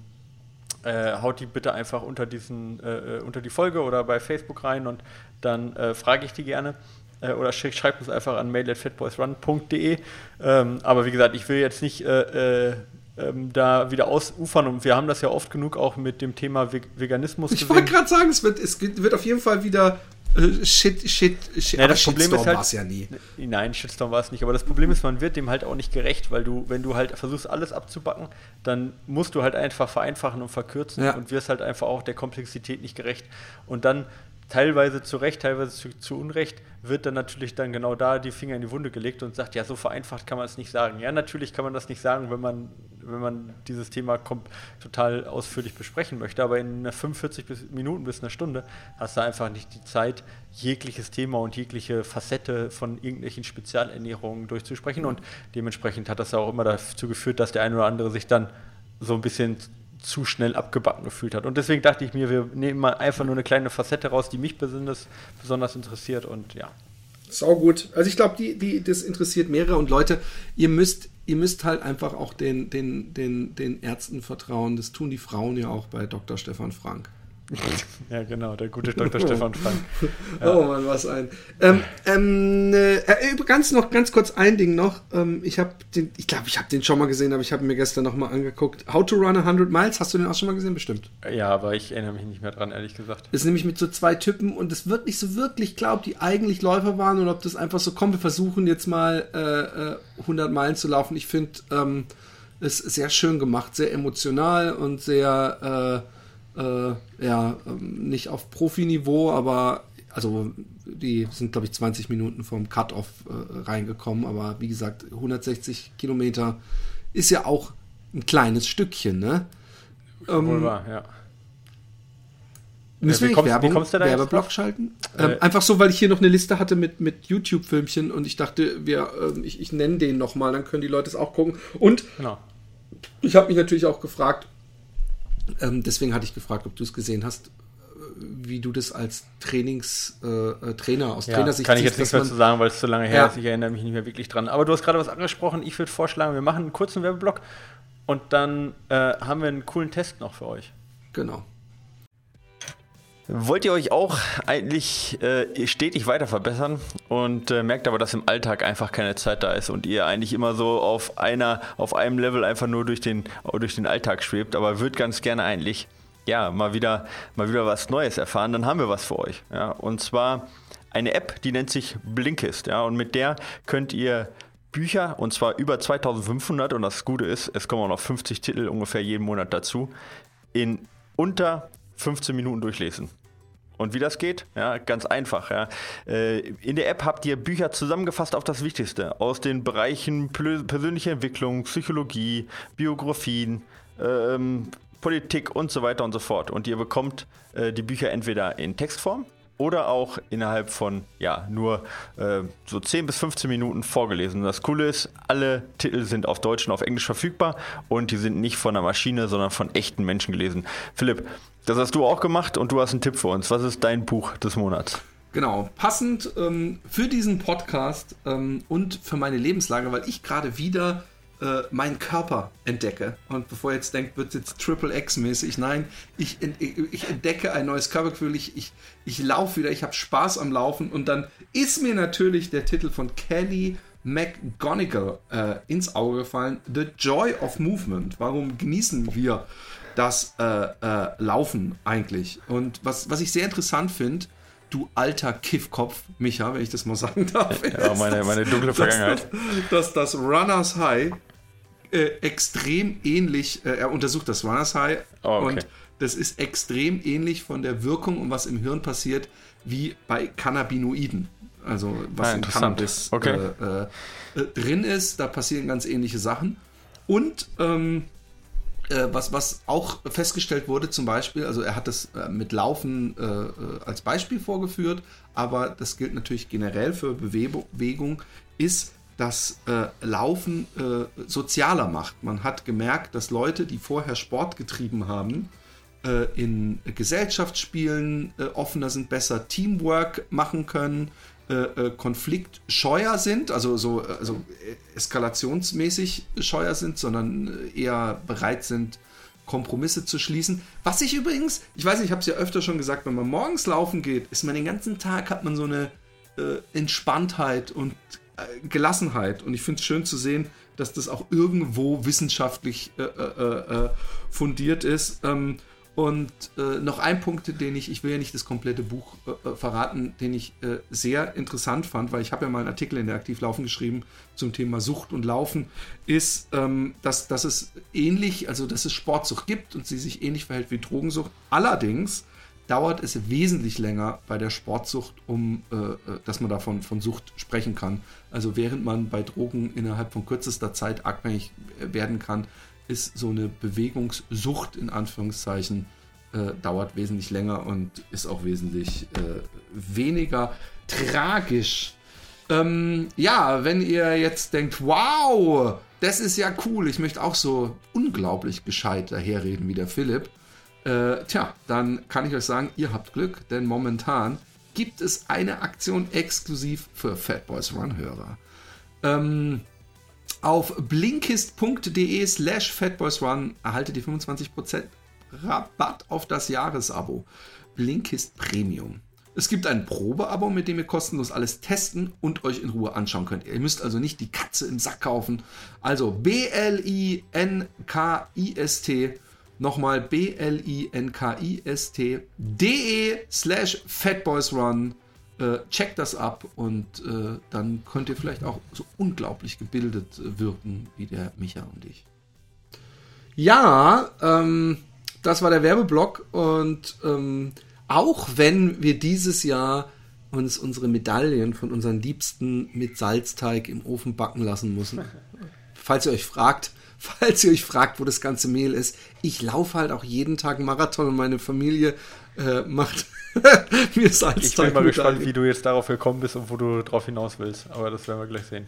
äh, haut die bitte einfach unter, diesen, äh, äh, unter die Folge oder bei Facebook rein und dann äh, frage ich die gerne oder schreibt uns einfach an mail.fatboysrun.de. Ähm, aber wie gesagt, ich will jetzt nicht äh, äh, ähm, da wieder ausufern. Und wir haben das ja oft genug auch mit dem Thema Veganismus Ich wollte gerade sagen, es wird, es wird auf jeden Fall wieder äh, Shit, Shit, Shit. Ja, das Problem Shitstorm ist halt, ja nie. Nein, Shitstorm war es nicht. Aber das Problem ist, man wird dem halt auch nicht gerecht, weil du, wenn du halt versuchst, alles abzubacken, dann musst du halt einfach vereinfachen und verkürzen ja. und wirst halt einfach auch der Komplexität nicht gerecht. Und dann teilweise zu Recht, teilweise zu, zu, Unrecht, wird dann natürlich dann genau da die Finger in die Wunde gelegt und sagt, ja, so vereinfacht kann man es nicht sagen. Ja, natürlich kann man das nicht sagen, wenn man, wenn man dieses Thema total ausführlich besprechen möchte, aber in 45 bis Minuten bis einer Stunde hast du einfach nicht die Zeit, jegliches Thema und jegliche Facette von irgendwelchen Spezialernährungen durchzusprechen und dementsprechend hat das auch immer dazu geführt, dass der eine oder andere sich dann so ein bisschen zu schnell abgebacken gefühlt hat. Und deswegen dachte ich mir, wir nehmen mal einfach nur eine kleine Facette raus, die mich besonders, besonders interessiert und ja. Sau gut. Also ich glaube, die, die, das interessiert mehrere und Leute, ihr müsst, ihr müsst halt einfach auch den, den, den, den Ärzten vertrauen. Das tun die Frauen ja auch bei Dr. Stefan Frank. *laughs* ja, genau, der gute *laughs* Dr. Oh. Stefan Frank. Ja. Oh Mann, was ein. Ähm, ähm, äh, äh, ganz noch, ganz kurz ein Ding noch. Ähm, ich habe den, ich glaube, ich habe den schon mal gesehen, aber ich habe mir gestern noch mal angeguckt. How to Run 100 Miles, hast du den auch schon mal gesehen, bestimmt? Ja, aber ich erinnere mich nicht mehr dran, ehrlich gesagt. Das ist nämlich mit so zwei Typen und es wird nicht so wirklich klar, ob die eigentlich Läufer waren oder ob das einfach so kommt. Wir versuchen jetzt mal äh, 100 äh, Meilen zu laufen. Ich finde ähm, es sehr schön gemacht, sehr emotional und sehr äh, äh, ja, ähm, nicht auf Profiniveau, aber also die sind, glaube ich, 20 Minuten vom Cut-Off äh, reingekommen, aber wie gesagt, 160 Kilometer ist ja auch ein kleines Stückchen, ne? Ähm, Wohl wahr, ja. Müssen wir nicht Werbung, Werbeblock schalten? Ähm, äh, einfach so, weil ich hier noch eine Liste hatte mit, mit YouTube-Filmchen und ich dachte, wir, äh, ich, ich nenne den nochmal, dann können die Leute es auch gucken. Und genau. ich habe mich natürlich auch gefragt, ähm, deswegen hatte ich gefragt, ob du es gesehen hast, wie du das als Trainingstrainer äh, äh Trainer aus ja, Trainersicht Kann ich jetzt nichts mehr zu sagen, weil es zu lange her ja. ist. Ich erinnere mich nicht mehr wirklich dran. Aber du hast gerade was angesprochen. Ich würde vorschlagen, wir machen einen kurzen Werbeblock und dann äh, haben wir einen coolen Test noch für euch. Genau. Wollt ihr euch auch eigentlich äh, stetig weiter verbessern und äh, merkt aber, dass im Alltag einfach keine Zeit da ist und ihr eigentlich immer so auf einer, auf einem Level einfach nur durch den, durch den Alltag schwebt, aber würdet ganz gerne eigentlich ja mal wieder, mal wieder was Neues erfahren, dann haben wir was für euch. Ja? Und zwar eine App, die nennt sich Blinkist, ja, und mit der könnt ihr Bücher, und zwar über 2500, und das Gute ist, es kommen auch noch 50 Titel ungefähr jeden Monat dazu, in unter 15 Minuten durchlesen. Und wie das geht? Ja, ganz einfach. Ja. Äh, in der App habt ihr Bücher zusammengefasst auf das Wichtigste aus den Bereichen persönliche Entwicklung, Psychologie, Biografien, ähm, Politik und so weiter und so fort. Und ihr bekommt äh, die Bücher entweder in Textform oder auch innerhalb von ja nur äh, so 10 bis 15 Minuten vorgelesen. Das Coole ist, alle Titel sind auf Deutsch und auf Englisch verfügbar und die sind nicht von einer Maschine, sondern von echten Menschen gelesen. Philipp, das hast du auch gemacht und du hast einen Tipp für uns. Was ist dein Buch des Monats? Genau, passend ähm, für diesen Podcast ähm, und für meine Lebenslage, weil ich gerade wieder äh, meinen Körper entdecke. Und bevor ihr jetzt denkt, wird es jetzt Triple X-mäßig. Nein, ich, ich, entdecke ein neues Körpergefühl. Ich, ich, ich laufe wieder, ich habe Spaß am Laufen. Und dann ist mir natürlich der Titel von Kelly McGonigal äh, ins Auge gefallen. The Joy of Movement. Warum genießen wir das äh, äh, Laufen eigentlich. Und was, was ich sehr interessant finde, du alter Kiffkopf, Micha, wenn ich das mal sagen *laughs* darf. Ja, meine, meine dunkle Vergangenheit. Dass, dass das Runners High äh, extrem ähnlich, äh, er untersucht das Runners High Oh, okay. und das ist extrem ähnlich von der Wirkung und was im Hirn passiert, wie bei Cannabinoiden. Also was Ah, in interessant. Cannabis Okay. äh, äh, drin ist, da passieren ganz ähnliche Sachen. Und ähm, äh, was, was auch festgestellt wurde, zum Beispiel, also er hat das äh, mit Laufen äh, äh, als Beispiel vorgeführt, aber das gilt natürlich generell für Bewegung, ist, dass äh, Laufen äh, sozialer macht. Man hat gemerkt, dass Leute, die vorher Sport getrieben haben, äh, in Gesellschaftsspielen äh, offener sind, besser Teamwork machen können, äh, äh, konfliktscheuer sind, also so also eskalationsmäßig scheuer sind, sondern eher bereit sind, Kompromisse zu schließen. Was ich übrigens, ich weiß nicht, ich habe es ja öfter schon gesagt, wenn man morgens laufen geht, ist man den ganzen Tag, hat man so eine äh, Entspanntheit und äh, Gelassenheit. Und ich finde es schön zu sehen, dass das auch irgendwo wissenschaftlich äh, fundiert ist. Ähm, und äh, noch ein Punkt, den ich, ich will ja nicht das komplette Buch äh, äh, verraten, den ich äh, sehr interessant fand, weil ich habe ja mal einen Artikel in der Aktivlaufen geschrieben zum Thema Sucht und Laufen, ist, ähm, dass, dass es ähnlich, also dass es Sportsucht gibt und sie sich ähnlich verhält wie Drogensucht. Allerdings dauert es wesentlich länger bei der Sportsucht, um äh, äh, dass man davon von Sucht sprechen kann. Also während man bei Drogen innerhalb von kürzester Zeit abhängig werden kann, ist so eine Bewegungssucht in Anführungszeichen äh, dauert wesentlich länger und ist auch wesentlich äh, weniger tragisch. Ähm, ja, wenn ihr jetzt denkt, wow, das ist ja cool, ich möchte auch so unglaublich gescheit daherreden wie der Philipp, äh, tja, dann kann ich euch sagen, ihr habt Glück, denn momentan gibt es eine Aktion exklusiv für Fatboys Run-Hörer. Ähm, auf blinkist.de slash fatboysrun erhaltet ihr 25% Rabatt auf das Jahresabo. Blinkist Premium. Es gibt ein Probeabo, mit dem ihr kostenlos alles testen und euch in Ruhe anschauen könnt. Ihr müsst also nicht die Katze im Sack kaufen. Also B-L-I-N-K-I-S-T. Nochmal B-L-I-N-K-I-S-T.de slash fatboysrun. Äh, checkt das ab und äh, dann könnt ihr vielleicht auch so unglaublich gebildet äh, wirken wie der Micha und ich. Ja, ähm, das war der Werbeblock und ähm, auch wenn wir dieses Jahr uns unsere Medaillen von unseren Liebsten mit Salzteig im Ofen backen lassen müssen, *laughs* falls ihr euch fragt, *laughs* falls ihr euch fragt, wo das ganze Mehl ist, ich laufe halt auch jeden Tag Marathon und meine Familie äh, macht *laughs* mir Salzteig. Ich bin mal gespannt, wie du jetzt darauf gekommen bist und wo du drauf hinaus willst. Aber das werden wir gleich sehen.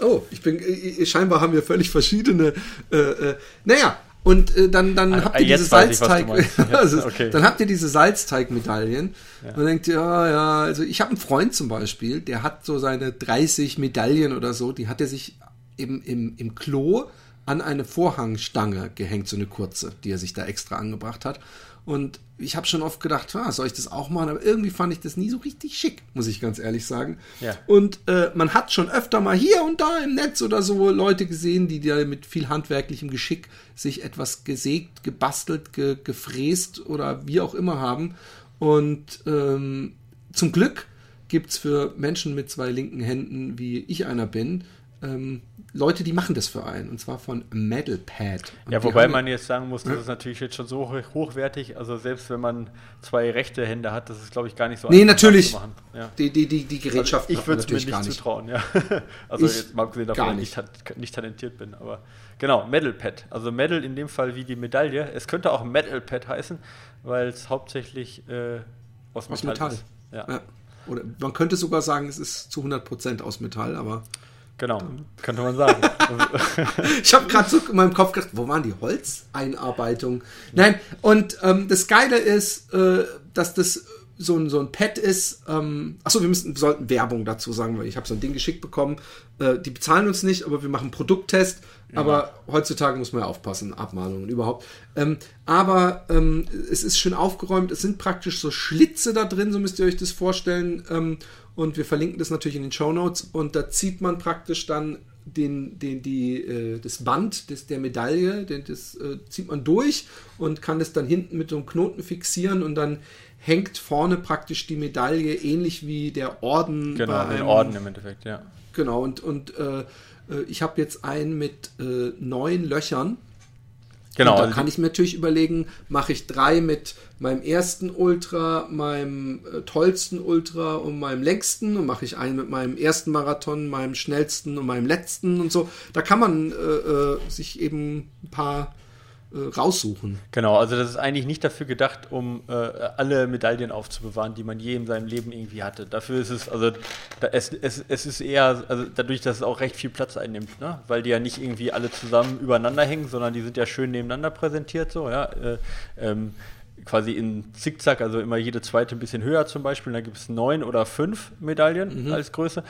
Oh, ich bin, äh, scheinbar haben wir völlig verschiedene, äh, äh, naja, und äh, dann, dann Ah, habt ihr jetzt diese weiß ich. *laughs* Jetzt, also, okay. dann habt ihr diese Salzteigmedaillen und denkt, ja, ja, also ich habe einen Freund zum Beispiel, der hat so seine 30 Medaillen oder so, die hat er sich im, im, im Klo an eine Vorhangstange gehängt, so eine kurze, die er sich da extra angebracht hat. Und ich habe schon oft gedacht, ah, soll ich das auch machen? Aber irgendwie fand ich das nie so richtig schick, muss ich ganz ehrlich sagen. Ja. Und äh, man hat schon öfter mal hier und da im Netz oder so Leute gesehen, die da mit viel handwerklichem Geschick sich etwas gesägt, gebastelt, ge gefräst oder wie auch immer haben. Und ähm, zum Glück gibt's für Menschen mit zwei linken Händen, wie ich einer bin, ähm, Leute, die machen das für einen. Und zwar von Metal Pad. Und Ja, wobei haben- man jetzt sagen muss, das ist natürlich jetzt schon so hoch- hochwertig. Also selbst wenn man zwei rechte Hände hat, das ist, glaube ich, gar nicht so Nee, einfach natürlich. nachzumachen. Ja. Die, die, die, die Gerätschaft Also ich würde es mir nicht, nicht. zutrauen, ja. *laughs* Also Ich jetzt mal abgesehen davon, dass ich nicht, ta- nicht talentiert bin. Aber genau, Metal Pad. Also Metal in dem Fall wie die Medaille. Es könnte auch Metal Pad heißen, weil es hauptsächlich äh, aus, Aus Metall, Metall. ist. Ja, Ja. Oder man könnte sogar sagen, es ist zu 100% aus Metall, aber genau, könnte man sagen. *laughs* Ich habe gerade so in meinem Kopf gedacht, wo waren die Holzeinarbeitungen? Nein, und ähm, das Geile ist, äh, dass das so ein, so ein Pad ist. Ähm, achso, wir, müssen, sollten Werbung dazu sagen, weil ich habe so ein Ding geschickt bekommen. Äh, die bezahlen uns nicht, aber wir machen Produkttest. Aber heutzutage muss man ja aufpassen, Abmahnungen überhaupt. Ähm, aber ähm, es ist schön aufgeräumt. Es sind praktisch so Schlitze da drin, so müsst ihr euch das vorstellen. Ähm, und wir verlinken das natürlich in den Show Notes. Und da zieht man praktisch dann den, den, die, äh, das Band des, der Medaille, den, das äh, zieht man durch und kann es dann hinten mit so einem Knoten fixieren und dann hängt vorne praktisch die Medaille ähnlich wie der Orden. Genau, bei einem, den Orden im Endeffekt, ja. Genau, und, und äh, äh ich habe jetzt einen mit äh, neun Löchern. Genau. Und da also kann ich mir natürlich überlegen, mache ich drei mit meinem ersten Ultra, meinem äh, tollsten Ultra und meinem längsten und mache ich einen mit meinem ersten Marathon, meinem schnellsten und meinem letzten und so. Da kann man äh, äh sich eben ein paar raussuchen. Genau, also das ist eigentlich nicht dafür gedacht, um äh, alle Medaillen aufzubewahren, die man je in seinem Leben irgendwie hatte. Dafür ist es, also da, es, es, es ist eher, also dadurch, dass es auch recht viel Platz einnimmt, ne? weil die ja nicht irgendwie alle zusammen übereinander hängen, sondern die sind ja schön nebeneinander präsentiert, so, ja. Äh, ähm, quasi in Zickzack, also immer jede zweite ein bisschen höher zum Beispiel. Da gibt es neun oder fünf Medaillen mhm. als Größe.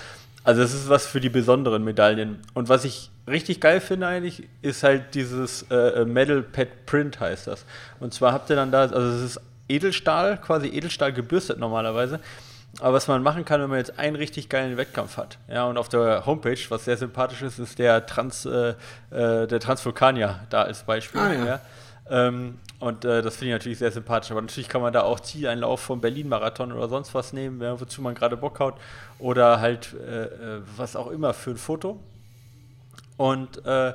Also es ist was für die besonderen Medaillen. Und was ich richtig geil finde eigentlich, ist halt dieses äh, äh, Metal Pet Print heißt das. Und zwar habt ihr dann da, also es ist Edelstahl, quasi Edelstahl gebürstet normalerweise. Aber was man machen kann, wenn man jetzt einen richtig geilen Wettkampf hat, ja, und auf der Homepage, was sehr sympathisch ist, ist der Trans, äh, äh der Transvulkanier da als Beispiel. Ah, ja. ja. Ähm, und äh, das finde ich natürlich sehr sympathisch. Aber natürlich kann man da auch Zieleinlauf vom Berlin-Marathon oder sonst was nehmen, wozu man gerade Bock hat. Oder halt äh, äh, was auch immer für ein Foto. Und äh,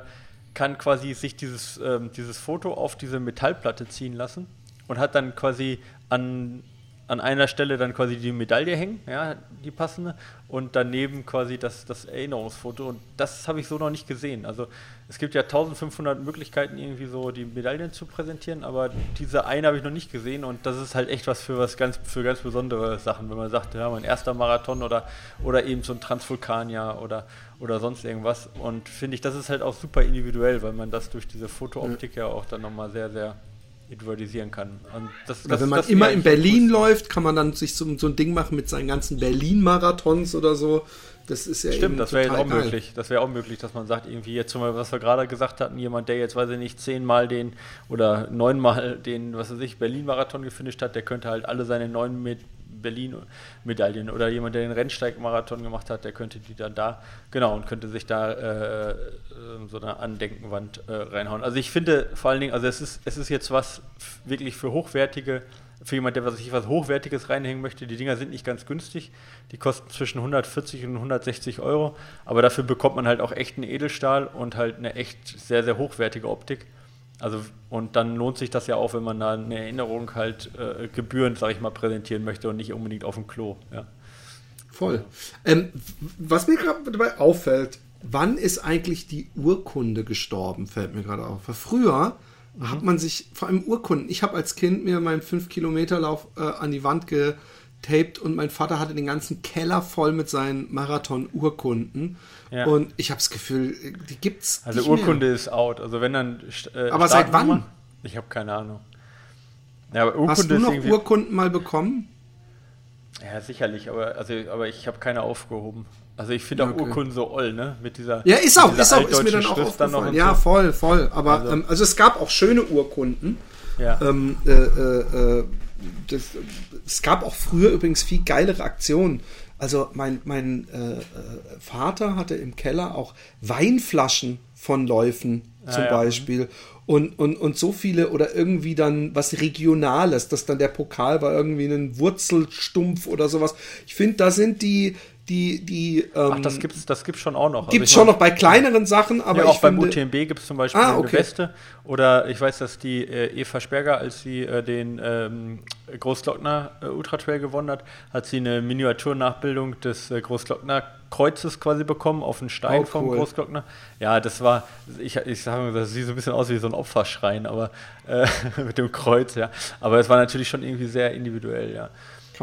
kann quasi sich dieses, ähm, dieses Foto auf diese Metallplatte ziehen lassen und hat dann quasi an an einer Stelle dann quasi die Medaille hängen, ja, die passende, und daneben quasi das, das Erinnerungsfoto. Und das habe ich so noch nicht gesehen. Also es gibt ja 1500 Möglichkeiten, irgendwie so die Medaillen zu präsentieren, aber diese eine habe ich noch nicht gesehen und das ist halt echt was für was ganz, für ganz besondere Sachen, wenn man sagt, ja, mein erster Marathon oder, oder eben so ein Transvulkanier oder, oder sonst irgendwas. Und finde ich, das ist halt auch super individuell, weil man das durch diese Fotooptik ja auch dann nochmal sehr, sehr individualisieren kann. Das, das, wenn man immer in Berlin läuft, kann man dann sich so, so, ein Ding machen mit seinen ganzen Berlin-Marathons oder so. Das ist ja Stimmt, das wäre jetzt auch geil. möglich. Das wäre auch möglich, dass man sagt, irgendwie jetzt zum Beispiel, was wir gerade gesagt hatten, jemand, der jetzt, weiß ich nicht, zehnmal den oder neunmal den, was weiß ich, Berlin-Marathon gefinisht hat, der könnte halt alle seine neun mit Berlin-Medaillen oder jemand, der den Rennsteig-Marathon gemacht hat, der könnte die dann da, genau, und könnte sich da äh, äh, so eine Andenkenwand äh, reinhauen. Also ich finde vor allen Dingen, also es ist, es ist jetzt was wirklich für hochwertige, für jemand, der sich was Hochwertiges reinhängen möchte. Die Dinger sind nicht ganz günstig, die kosten zwischen 140 und 160 Euro, aber dafür bekommt man halt auch echten Edelstahl und halt eine echt sehr, sehr hochwertige Optik. Also, und dann lohnt sich das ja auch, wenn man da eine Erinnerung halt äh, gebührend, sag ich mal, präsentieren möchte und nicht unbedingt auf dem Klo. Ja. Voll. Ähm, was mir gerade dabei auffällt, wann ist eigentlich die Urkunde gestorben, fällt mir gerade auf. Weil früher mhm. hat man sich, vor allem Urkunden, ich habe als Kind mir meinen 5-Kilometer-Lauf äh, an die Wand ge taped und mein Vater hatte den ganzen Keller voll mit seinen Marathon-Urkunden. Ja. Und ich habe das Gefühl, die gibt's. Also Urkunde mehr. ist out. Also wenn dann. Äh, aber seit wann? Ich habe keine Ahnung. Ja, aber Urkunde Hast du noch Urkunden mal bekommen? Ja, sicherlich, aber, also, aber ich habe keine aufgehoben. Also ich finde auch okay. Urkunden so oll, ne? Mit dieser. Ja, ist auch, ist auch, ist mir dann auch aufgefallen. Dann ja, so. voll, voll. Aber also, ähm, also es gab auch schöne Urkunden. Ja. Ähm, äh, äh, äh das, es gab auch früher übrigens viel geilere Aktionen. Also mein, mein äh, äh, Vater hatte im Keller auch Weinflaschen von Läufen zum ja, Beispiel. Und, und, und so viele oder irgendwie dann was Regionales, dass dann der Pokal war irgendwie ein Wurzelstumpf oder sowas. Ich finde, da sind die, die, die. Ähm, Ach, das gibt's, das gibt's schon auch noch. Gibt es also schon noch bei kleineren Sachen, aber. Ja, auch beim UTMB gibt es zum Beispiel ah, okay. eine Weste. Oder ich weiß, dass die äh, Eva Sperger, als sie äh, den ähm, Großglockner äh, Ultra Trail gewonnen hat, hat sie eine Miniaturnachbildung des äh, Großglockner Kreuzes quasi bekommen auf den Stein oh, vom cool. Großglockner. Ja, das war, ich, ich sage, das sieht so ein bisschen aus wie so ein Opferschrein, aber äh, *laughs* mit dem Kreuz, ja. Aber es war natürlich schon irgendwie sehr individuell, ja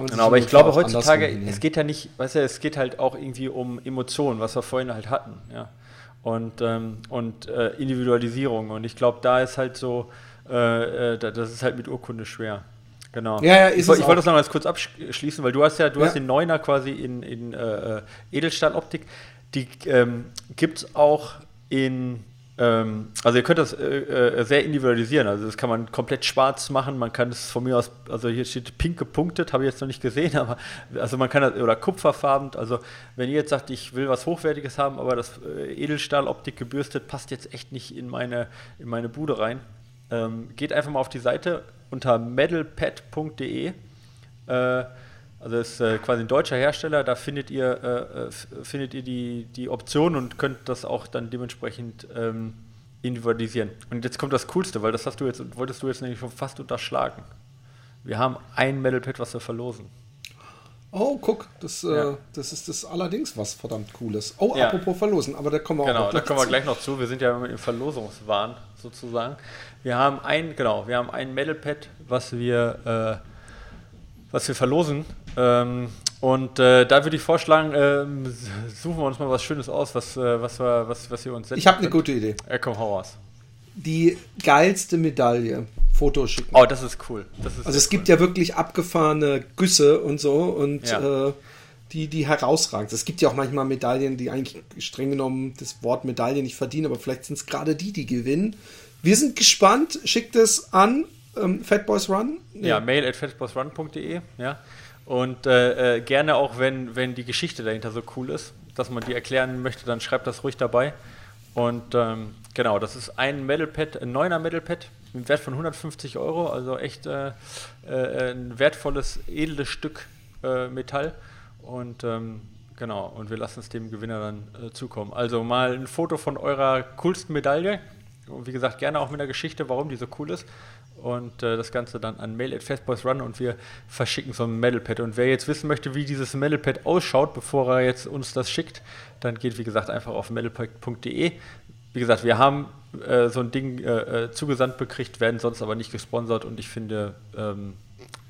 genau, aber ich glaube heutzutage, es geht ja nicht, weißt du, es geht halt auch irgendwie um Emotionen, was wir vorhin halt hatten, ja. Und, ähm, und äh, Individualisierung. Und ich glaube, da ist halt so, äh, äh das ist halt mit Urkunde schwer. Genau. Ja, ja, ich, ich wollte das noch ganz kurz abschließen, weil du hast ja, du ja. hast den Neuner quasi in, in äh, äh Edelstahloptik. Die ähm, gibt es auch in ähm, also ihr könnt das äh, äh, sehr individualisieren. Also das kann man komplett schwarz machen. Man kann es von mir aus, also hier steht pink gepunktet, habe ich jetzt noch nicht gesehen, *laughs* aber also man kann das, oder kupferfarben. Also wenn ihr jetzt sagt, ich will was Hochwertiges haben, aber das äh, Edelstahloptik gebürstet passt jetzt echt nicht in meine, in meine Bude rein, ähm, geht einfach mal auf die Seite unter metalpad.de. Äh, also das ist äh, quasi ein deutscher Hersteller, da findet ihr, äh, äh findet ihr die, die Option und könnt das auch dann dementsprechend ähm, individualisieren. Und jetzt kommt das Coolste, weil das hast du jetzt, wolltest du jetzt nämlich schon fast unterschlagen. Wir haben ein Metal Pad, was wir verlosen. Oh, guck, das, äh, ja. äh, das ist das allerdings was verdammt Cooles. Oh, ja. apropos Verlosen, aber da kommen wir genau, auch Genau, da kommen wir gleich noch zu. Wir sind ja im Verlosungswahn sozusagen. Wir haben ein, genau, wir haben ein Metal Pad, was wir, äh, was wir verlosen ähm, und äh, da würde ich vorschlagen, äh, suchen wir uns mal was Schönes aus, was, äh, was, wir, was, was wir uns setzen. Ich habe eine gute Idee. Äh, komm, hau raus. Die geilste Medaille. Foto schicken. Oh, das ist cool. Das ist also es cool. gibt ja wirklich abgefahrene Güsse und so und ja. äh, die, die herausragend. Es gibt ja auch manchmal Medaillen, die eigentlich streng genommen das Wort Medaille nicht verdienen, aber vielleicht sind es gerade die, die gewinnen. Wir sind gespannt. Schickt es an ähm, Fatboys Run. Nee. Ja, mail at fatboysrun.de. Ja. Und äh, äh, gerne auch, wenn, wenn die Geschichte dahinter so cool ist, dass man die erklären möchte, dann schreibt das ruhig dabei. Und ähm, genau, das ist ein Metalpad, ein neuner Metalpad mit Wert von 150 Euro, also echt äh, äh, ein wertvolles, edles Stück äh, Metall. Und ähm, genau, und wir lassen es dem Gewinner dann äh, zukommen. Also mal ein Foto von eurer coolsten Medaille. Und wie gesagt, gerne auch mit der Geschichte, warum die so cool ist und äh, das Ganze dann an Mail at Fastboys Run und wir verschicken so ein Metalpad. Und wer jetzt wissen möchte, wie dieses Metalpad ausschaut, bevor er jetzt uns das schickt, dann geht wie gesagt einfach auf metalpad.de. Wie gesagt, wir haben äh, so ein Ding äh, äh, zugesandt bekriegt, werden sonst aber nicht gesponsert und ich finde, ähm,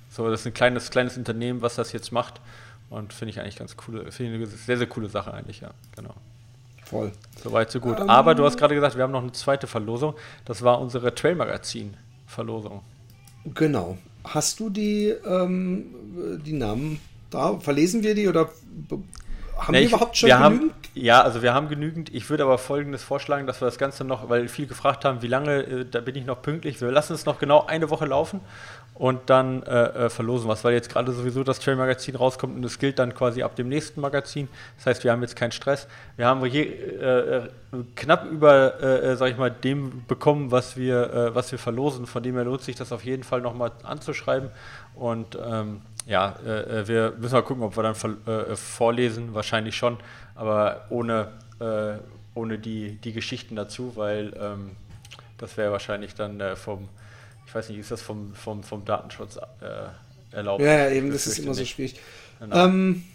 so das ist ein kleines, kleines Unternehmen, was das jetzt macht und finde ich eigentlich ganz coole, finde ich eine sehr, sehr coole Sache eigentlich, ja, genau. Voll. Soweit, so gut. Ähm, aber du hast gerade gesagt, wir haben noch eine zweite Verlosung. Das war unsere Trail-Magazin. Verlosung. Genau. Hast du die, ähm, die Namen da? Verlesen wir die oder haben nee, wir überhaupt schon wir genügend? Haben, ja, also wir haben genügend. Ich würde aber folgendes vorschlagen, dass wir das Ganze noch, weil viele gefragt haben, wie lange, äh, da bin ich noch pünktlich. Wir lassen es noch genau eine Woche laufen und dann äh, äh, verlosen was, weil jetzt gerade sowieso das Trail-Magazin rauskommt und es gilt dann quasi ab dem nächsten Magazin. Das heißt, wir haben jetzt keinen Stress. Wir haben je, äh, äh knapp über, äh, sag ich mal, dem bekommen, was wir, äh, was wir verlosen. Von dem her lohnt sich das auf jeden Fall nochmal anzuschreiben. Und ähm, ja, wir müssen mal gucken, ob wir dann vorlesen, wahrscheinlich schon, aber ohne, ohne die, die Geschichten dazu, weil ähm, das wäre wahrscheinlich dann vom ich weiß nicht, ist das vom, vom, vom Datenschutz äh, erlaubt? Ja, ja eben, das ist immer nicht. so schwierig. Genau. Ähm,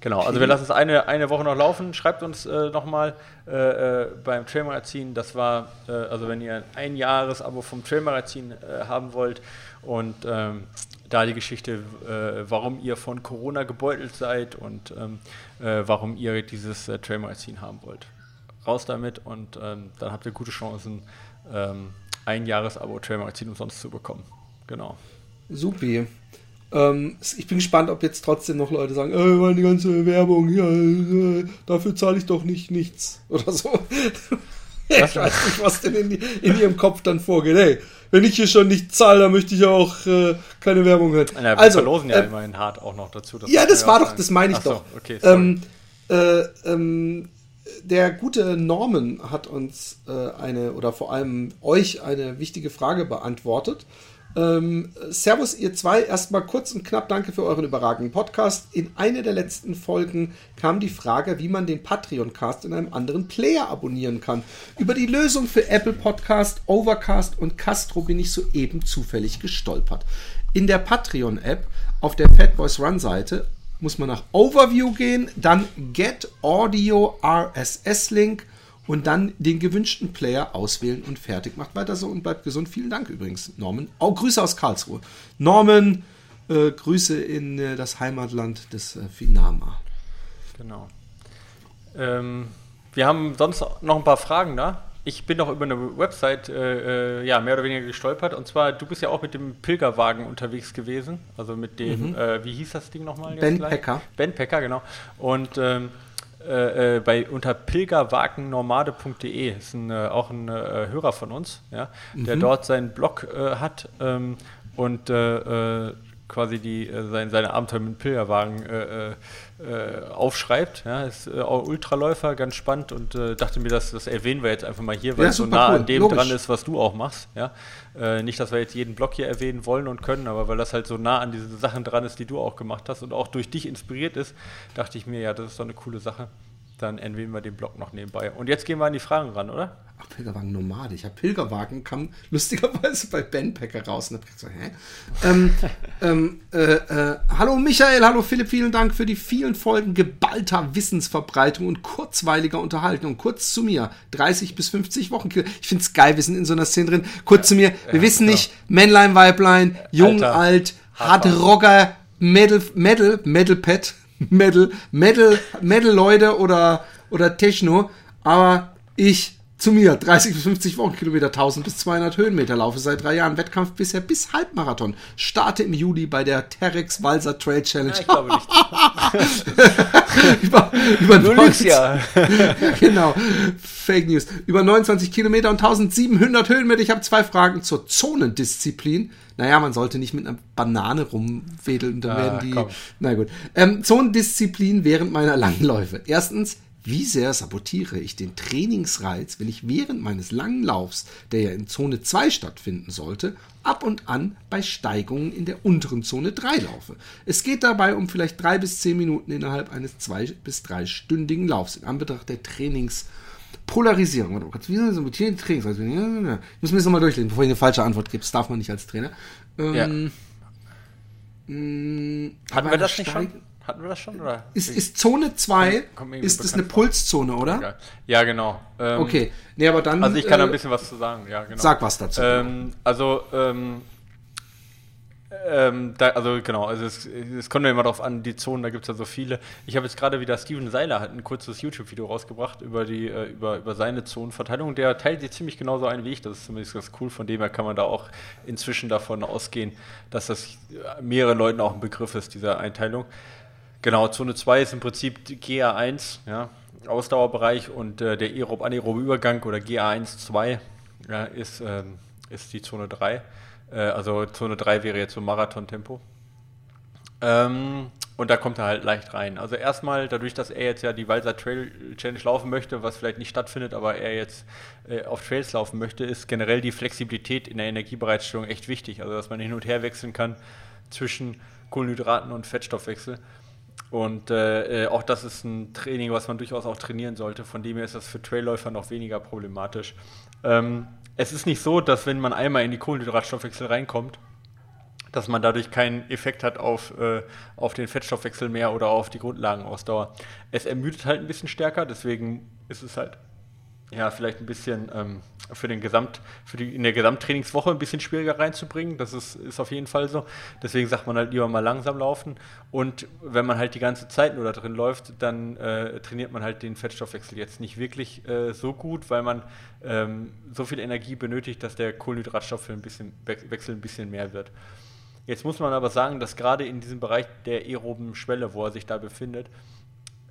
genau, also wir lassen es eine, eine Woche noch laufen. Schreibt uns äh, nochmal äh, äh, beim Trailmagazin. Das war, äh, also wenn ihr ein Jahresabo vom Trailmagazin äh, haben wollt und ähm, da die Geschichte, äh, warum ihr von Corona gebeutelt seid und ähm, warum ihr dieses äh, Trailmagazin haben wollt. Raus damit und ähm, dann habt ihr gute Chancen, ähm, ein Jahresabo Trailmagazin umsonst zu bekommen. Genau. Supi. Ähm, ich bin gespannt, ob jetzt trotzdem noch Leute sagen, äh, meine ganze Werbung, ja, äh, dafür zahle ich doch nicht nichts oder so. *laughs* ich weiß nicht, was denn in, in, ihrem Kopf dann vorgeht. Hey, wenn ich hier schon nicht zahle, dann möchte ich auch äh, keine Werbung hören. Ja, wir also, verlosen ja äh, immerhin hart auch noch dazu. ja, das war doch, das meine ich so, doch. Okay, ähm, äh, ähm, der gute Norman hat uns äh, eine oder vor allem euch eine wichtige Frage beantwortet. Ähm, servus, ihr zwei. Erstmal kurz und knapp danke für euren überragenden Podcast. In einer der letzten Folgen kam die Frage, wie man den Patreon-Cast in einem anderen Player abonnieren kann. Über die Lösung für Apple Podcast, Overcast und Castro bin ich soeben zufällig gestolpert. In der Patreon-App auf der Fatboys Run-Seite muss man nach Overview gehen, dann Get Audio RSS Link und dann den gewünschten Player auswählen und fertig. Macht weiter so und bleibt gesund. Vielen Dank übrigens, Norman. Auch Grüße aus Karlsruhe. Norman, äh, Grüße in äh, das Heimatland des äh, Finama. Genau. Ähm, wir haben sonst noch ein paar Fragen da ich bin noch über eine Website äh, äh, ja, mehr oder weniger gestolpert. Und zwar, du bist ja auch mit dem Pilgerwagen unterwegs gewesen. Also mit dem, mhm. äh, wie hieß das Ding nochmal? Ben Packer. Ben Packer, genau. Und ähm, äh, äh, bei unter pilgerwagennomade.de ist ein, äh, auch ein äh, Hörer von uns, ja, der mhm. dort seinen Blog äh, hat ähm, und äh, quasi die, sein, seine Abenteuer mit dem Pilgerwagen aufschreibt. Ja, ist auch Ultraläufer, ganz spannend und dachte mir, das, das erwähnen wir jetzt einfach mal hier, weil ja, es so nah cool. an dem Logisch. dran ist, was du auch machst. Ja. nicht, dass wir jetzt jeden Blog hier erwähnen wollen und können, aber weil das halt so nah an diese Sachen dran ist, die du auch gemacht hast und auch durch dich inspiriert ist, dachte ich mir, ja, das ist doch eine coole Sache dann erwähnen wir den Blog noch nebenbei. Und jetzt gehen wir an die Fragen ran, oder? Ach, Pilgerwagen Nomade. Ich habe Pilgerwagen, kam lustigerweise bei Bandpacker raus und hab so, hä? ähm, *laughs* ähm, äh, äh, hallo Michael, hallo Philipp, vielen Dank für die vielen Folgen geballter Wissensverbreitung und kurzweiliger Unterhaltung. Kurz zu mir, 30 bis 50 Wochen. Ich finde es geil, wir sind in so einer Szene drin. Kurz ja, zu mir, wir ja, wissen klar. nicht, Männlein, Weiblein, jung, Alter. alt, Hard Rocker, Metal, Metal, Metal Pet. Metal, Metal, Metal-Leute oder, oder Techno, aber ich zu mir 30 bis 50 Wochenkilometer, 1000 bis 200 Höhenmeter laufe seit drei Jahren Wettkampf bisher bis Halbmarathon. Starte im Juli bei der Terex Walser Trail Challenge. Ja, ich glaube nicht. *laughs* über, über du 90, ja. genau. Fake News. Über 29 Kilometer und 1700 Höhenmeter. Ich habe zwei Fragen zur Zonendisziplin. Naja, man sollte nicht mit einer Banane rumwedeln, dann ah, werden die. Komm. Na gut. Ähm, Zonendisziplin während meiner Langläufe. Erstens, wie sehr sabotiere ich den Trainingsreiz, wenn ich während meines langen Laufs, der ja in Zone 2 stattfinden sollte, ab und an bei Steigungen in der unteren Zone 3 laufe. Es geht dabei um vielleicht drei bis zehn Minuten innerhalb eines zwei bis dreistündigen Laufs in Anbetracht der Trainingspolarisierung. Warte mal, wie sabotieren Trainingsreiz? Ich muss mir das nochmal durchlesen, bevor ich eine falsche Antwort gebe. Das darf man nicht als Trainer. Ähm, ja. Mh, Hatten wir das nicht schon? Hatten wir das schon? Oder? Ist, ist Zone 2, ist das eine Pulszone, oder? Ja, genau. Ähm, okay, nee, aber dann. Also ich kann äh, ein bisschen was zu sagen, ja, genau. Sag was dazu. Ähm, also, ähm, ähm, da, also genau, also es, es kommt ja immer darauf an, die Zonen, da gibt es ja so viele. Ich habe jetzt gerade wieder Steven Seiler hat ein kurzes YouTube-Video rausgebracht über die, äh, über, über seine Zonenverteilung. Der teilt sie ziemlich genauso ein wie ich. Das ist zumindest ganz cool. Von dem her kann man da auch inzwischen davon ausgehen, dass das mehreren Leuten auch ein Begriff ist, diese Einteilung. Genau, Zone 2 ist im Prinzip GA1, ja, Ausdauerbereich und äh, der aerob-anaerobe Übergang oder GA1-2 ja, ist, ähm, ist die Zone 3. Äh, also Zone 3 wäre jetzt so Marathon-Tempo. Ähm, und da kommt er halt leicht rein. Also erstmal, dadurch, dass er jetzt ja die Walser Trail Challenge laufen möchte, was vielleicht nicht stattfindet, aber er jetzt äh, auf Trails laufen möchte, ist generell die Flexibilität in der Energiebereitstellung echt wichtig. Also dass man hin und her wechseln kann zwischen Kohlenhydraten und Fettstoffwechsel. Und äh, äh, auch das ist ein Training, was man durchaus auch trainieren sollte. Von dem her ist das für Trailläufer noch weniger problematisch. Ähm, es ist nicht so, dass wenn man einmal in die Kohlenhydratstoffwechsel reinkommt, dass man dadurch keinen Effekt hat auf, äh, auf den Fettstoffwechsel mehr oder auf die Grundlagenausdauer. Es ermüdet halt ein bisschen stärker, deswegen ist es halt ja, vielleicht ein bisschen ähm, für den Gesamt, für die in der Gesamttrainingswoche ein bisschen schwieriger reinzubringen. Das ist, ist auf jeden Fall so. Deswegen sagt man halt lieber mal langsam laufen. Und wenn man halt die ganze Zeit nur da drin läuft, dann äh, trainiert man halt den Fettstoffwechsel jetzt nicht wirklich äh, so gut, weil man ähm, so viel Energie benötigt, dass der Kohlenhydratstoffwechsel ein bisschen, Wechsel ein bisschen mehr wird. Jetzt muss man aber sagen, dass gerade in diesem Bereich der aeroben Schwelle, wo er sich da befindet,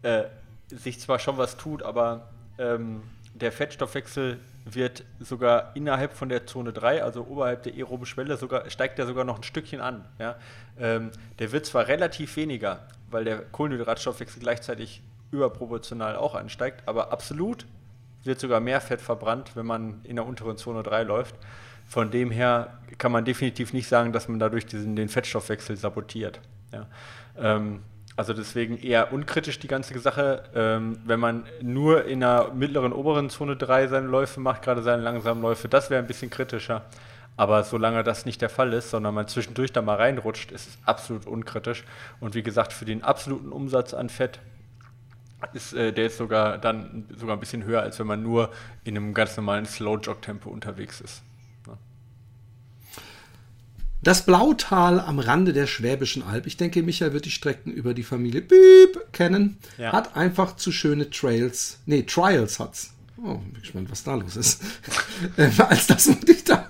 äh, sich zwar schon was tut, aber ähm, der Fettstoffwechsel wird sogar innerhalb von der Zone 3, also oberhalb der aeroben Schwelle, sogar, steigt er sogar noch ein Stückchen an. Ja? Ähm, der wird zwar relativ weniger, weil der Kohlenhydratstoffwechsel gleichzeitig überproportional auch ansteigt, aber absolut wird sogar mehr Fett verbrannt, wenn man in der unteren Zone 3 läuft. Von dem her kann man definitiv nicht sagen, dass man dadurch diesen, den Fettstoffwechsel sabotiert. Ja? Ähm, also deswegen eher unkritisch die ganze Sache. Ähm, wenn man nur in der mittleren, oberen Zone 3 seine Läufe macht, gerade seine langsamen Läufe, das wäre ein bisschen kritischer. Aber solange das nicht der Fall ist, sondern man zwischendurch da mal reinrutscht, ist es absolut unkritisch. Und wie gesagt, für den absoluten Umsatz an Fett ist äh, der ist sogar dann sogar ein bisschen höher, als wenn man nur in einem ganz normalen Slow-Jog-Tempo unterwegs ist. Das Blautal am Rande der Schwäbischen Alb, ich denke, Michael wird die Strecken über die Familie Bieb kennen, ja. hat einfach zu schöne Trails, nee, Trials hat's. Oh, bin gespannt, was da los ist. *laughs* äh, als dass man dich da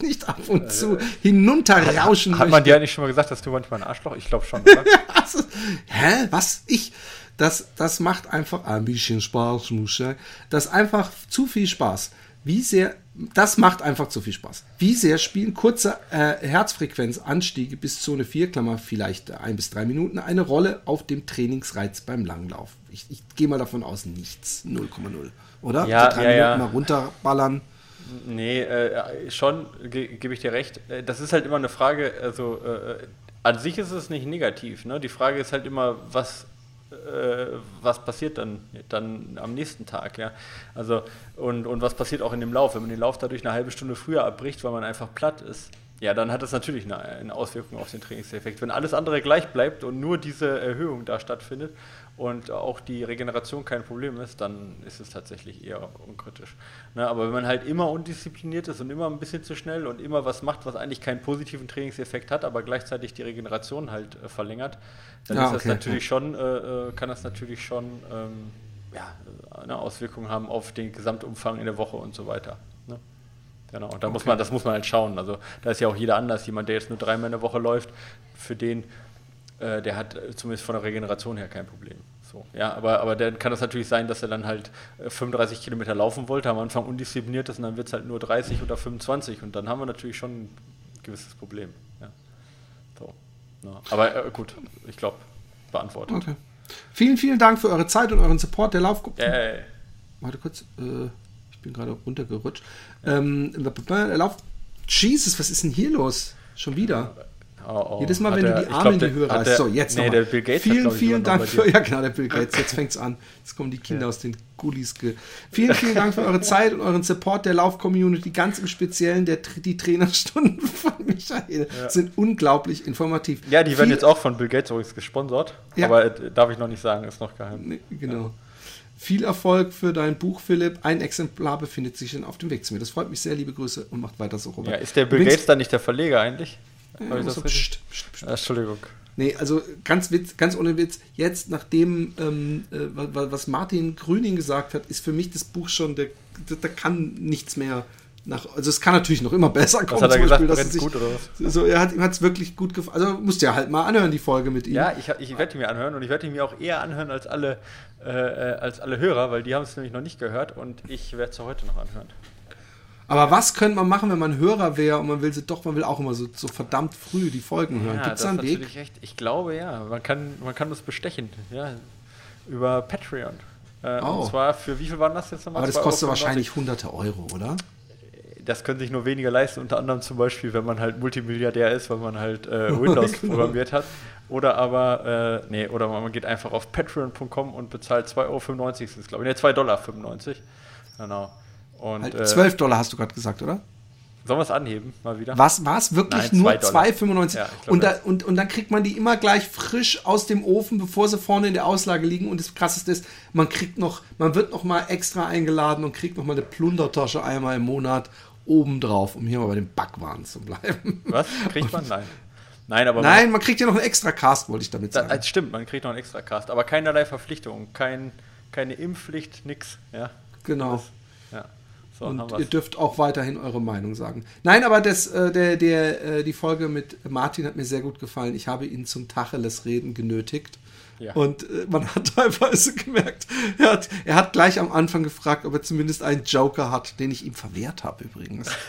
nicht ab und zu hinunterrauschen Hat, hat man dir eigentlich schon mal gesagt, dass du manchmal ein Arschloch? Ich glaube schon, oder? *laughs* also, hä? Was? Ich? das, das macht einfach ein bisschen Spaß, muss ich sagen. Das einfach zu viel Spaß. Wie sehr, das macht einfach zu viel Spaß. Wie sehr spielen kurze äh, Herzfrequenzanstiege bis Zone 4, Klammer vielleicht ein bis drei Minuten, eine Rolle auf dem Trainingsreiz beim Langlauf? Ich, ich gehe mal davon aus, nichts. 0,0. Oder? Ja, Die drei ja, Minuten ja. mal runterballern. Nee, äh, schon, ge gebe ich dir recht. Äh, Das ist halt immer eine Frage, also äh, an sich ist es nicht negativ. Ne? Die Frage ist halt immer, was, äh, was passiert dann, dann am nächsten Tag. Ja? Also, und, und was passiert auch in dem Lauf? Wenn man den Lauf dadurch eine halbe Stunde früher abbricht, weil man einfach platt ist, ja, dann hat das natürlich eine, eine Auswirkung auf den Trainingseffekt. Wenn alles andere gleich bleibt und nur diese Erhöhung da stattfindet und auch die Regeneration kein Problem ist, dann ist es tatsächlich eher unkritisch. Ne, aber wenn man halt immer undiszipliniert ist und immer ein bisschen zu schnell und immer was macht, was eigentlich keinen positiven Trainingseffekt hat, aber gleichzeitig die Regeneration halt äh, verlängert, dann Ah, ist das okay, natürlich schon, äh, äh, kann das natürlich schon ähm, ja, eine Auswirkung haben auf den Gesamtumfang in der Woche und so weiter. Ne? Genau, und da muss man, das muss man halt schauen. Also da ist ja auch jeder anders. Jemand, der jetzt nur dreimal in der Woche läuft, für den, äh, der hat äh, zumindest von der Regeneration her kein Problem. So, ja, aber, aber dann kann es natürlich sein, dass er dann halt äh, 35 Kilometer laufen wollte, am Anfang undiszipliniert ist und dann wird es halt nur 30 oder 25 und dann haben wir natürlich schon ein gewisses Problem. Ja. So, ja. Aber äh, gut, ich glaube, beantwortet. Okay. Vielen, vielen Dank für eure Zeit und euren Support der Laufgruppe. Äh, Warte kurz, äh, ich bin gerade runtergerutscht. Ähm, der Lauf. Jesus, was ist denn hier los? Schon wieder. Oh, oh. Jedes Mal, Hat wenn der- du die Arme glaub, in die Höhe hat reißt. So, jetzt nee, nochmal. der Bill Gates hat, Vielen, ich, vielen Dank für. *laughs* Ja, genau, der Bill Gates. Jetzt fängt's an. Jetzt kommen die Kinder aus den Gullis. Vielen, vielen Dank für eure Zeit und euren Support der Lauf-Community. Ganz im Speziellen der, die Trainerstunden *laughs* von Michael sind unglaublich informativ. Ja, die werden Viel- jetzt auch von Bill Gates übrigens gesponsert. Ja. Aber äh, darf ich noch nicht sagen, ist noch geheim. Nee, genau. Viel Erfolg für dein Buch, Philipp. Ein Exemplar befindet sich schon auf dem Weg zu mir. Das freut mich sehr. Liebe Grüße und macht weiter so, Robert. Ja, ist der Bill Übrigens- Gates dann nicht der Verleger eigentlich? Ja, Hab ich das so, pst, pst, pst. Ah, Entschuldigung. Nee, also ganz Witz, ganz ohne Witz, jetzt nachdem ähm, äh, wa- wa- was Martin Grüning gesagt hat, ist für mich das Buch schon, der, da, da kann nichts mehr nach, also es kann natürlich noch immer besser kommen. Was hat er gesagt? dass Brennt es gut oder was? So, er hat, ihm hat es wirklich gut gefallen. Also musst du ja halt mal anhören, die Folge mit ihm. Ja, ich, ich werde die mir anhören und ich werde die mir auch eher anhören als alle, äh, äh, als alle Hörer, weil die haben es nämlich noch nicht gehört und ich werde es heute noch anhören. Aber was könnte man machen, wenn man Hörer wäre und man will sie doch, man will auch immer so, so verdammt früh die Folgen hören. Ja, Gibt es da einen Weg? natürlich echt. Ich glaube ja, man kann, man kann das bestechen. Ja, über Patreon. Äh, Oh. Und zwar für wie viel waren das jetzt nochmal? Aber das 2,95 kostet Euro? wahrscheinlich hunderte Euro, oder? Das können sich nur weniger leisten, unter anderem zum Beispiel, wenn man halt Multimilliardär ist, weil man halt äh, Windows *laughs* Genau. programmiert hat. Oder aber, äh, nee, oder man geht einfach auf patreon.com und bezahlt 2,95 Euro, es, glaube ich. Ne, 2,95 Dollar. Genau. Und Halt äh, 12 Dollar hast du gerade gesagt, oder? sollen wir es anheben, mal wieder? Was war es wirklich Nein, nur zwei Dollar. 2,95? Ja, und, da, und, und dann kriegt man die immer gleich frisch aus dem Ofen, bevor sie vorne in der Auslage liegen. Und das Krasseste ist, man kriegt noch, man wird noch mal extra eingeladen und kriegt noch mal eine Plundertasche einmal im Monat obendrauf, um hier mal bei den Backwaren zu bleiben. Was? Kriegt man? Nein. Nein, aber Nein, man kriegt ja noch einen extra Cast, wollte ich damit Man, sagen. das stimmt, man kriegt noch einen extra Cast, aber keinerlei Verpflichtung, kein, keine Impfpflicht, nix. Ja, Genau. ja. Haben Und ihr dürft auch weiterhin eure Meinung sagen. Nein, aber das, äh, der, der, äh, die Folge mit Martin hat mir sehr gut gefallen. Ich habe ihn zum Tacheles-Reden genötigt. Ja. Und äh, man hat *laughs* teilweise gemerkt, er hat, er hat gleich am Anfang gefragt, ob er zumindest einen Joker hat, den ich ihm verwehrt habe übrigens. *laughs*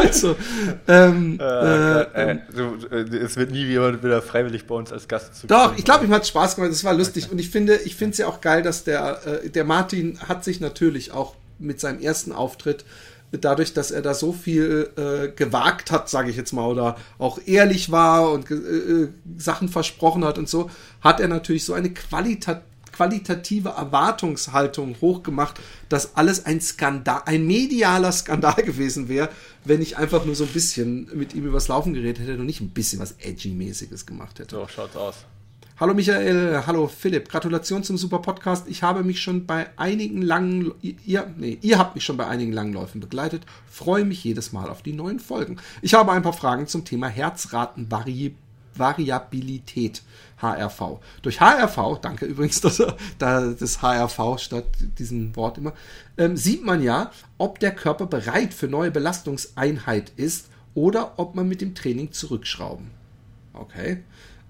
also, ähm, Äh, äh, ey, du, äh, es wird nie jemand wieder freiwillig bei uns als Gast zu Doch, ich glaube, ihm hat Spaß gemacht, es war lustig. Und ich finde, ich finde es ja auch geil, dass der, äh, der Martin hat sich natürlich auch mit seinem ersten Auftritt, dadurch, dass er da so viel äh, gewagt hat, sage ich jetzt mal, oder auch ehrlich war und ge- äh, Sachen versprochen hat und so, hat er natürlich so eine Qualität qualitative Erwartungshaltung hochgemacht, dass alles ein Skandal, ein medialer Skandal gewesen wäre, wenn ich einfach nur so ein bisschen mit ihm übers Laufen geredet hätte und nicht ein bisschen was Edgy-mäßiges gemacht hätte. So schaut's aus. Hallo Michael, hallo Philipp. Gratulation zum super Podcast. Ich habe mich schon bei einigen langen, ihr, nee, ihr habt mich schon bei einigen langen Läufen begleitet. Freue mich jedes Mal auf die neuen Folgen. Ich habe ein paar Fragen zum Thema Herzratenvariabilität. HRV. Durch HRV, danke übrigens, *laughs* dass er da das HRV statt diesem Wort immer, ähm, sieht man ja, ob der Körper bereit für neue Belastungseinheit ist oder ob man mit dem Training zurückschrauben. Okay.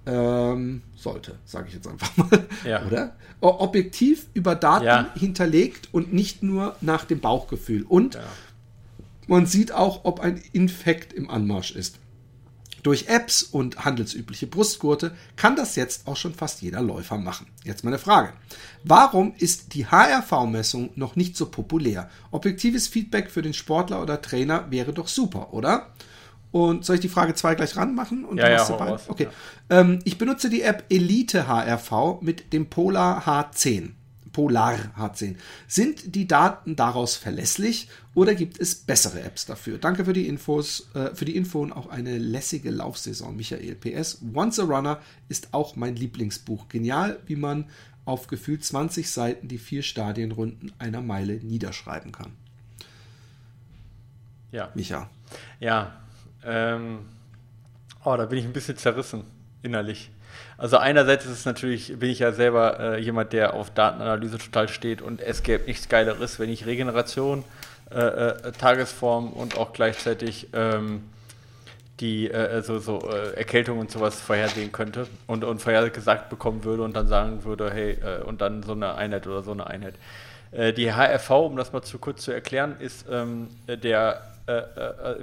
Ähm, sollte, sage ich jetzt einfach *laughs* mal. Ja. Oder? Objektiv über Daten Ja. hinterlegt und nicht nur nach dem Bauchgefühl. Und Ja. man sieht auch, ob ein Infekt im Anmarsch ist. Durch Apps und handelsübliche Brustgurte kann das jetzt auch schon fast jeder Läufer machen. Jetzt meine Frage. Warum ist die HRV-Messung noch nicht so populär? Objektives Feedback für den Sportler oder Trainer wäre doch super, oder? Und soll ich die Frage 2 gleich ranmachen? Und Ja, du ja, raus, Okay. ja. Ähm, ich benutze die App Elite HRV mit dem Polar H10. Polar H10. Sind die Daten daraus verlässlich oder gibt es bessere Apps dafür? Danke für die Infos, äh, für die Info und auch eine lässige Laufsaison, Michael. PS, Once a Runner ist auch mein Lieblingsbuch. Genial, wie man auf gefühlt 20 Seiten die vier Stadienrunden einer Meile niederschreiben kann. Ja. Micha. Ja, ähm, oh, da bin ich ein bisschen zerrissen innerlich. Also einerseits ist es natürlich, bin ich ja selber äh, jemand, der auf Datenanalyse total steht und es gäbe nichts Geileres, wenn ich Regeneration, äh, äh, Tagesform und auch gleichzeitig ähm, die äh, so, so äh, Erkältung und sowas vorhersehen könnte und, und vorhergesagt bekommen würde und dann sagen würde, hey, äh, und dann so eine Einheit oder so eine Einheit. Die HRV, um das mal zu kurz zu erklären, ist ähm, der,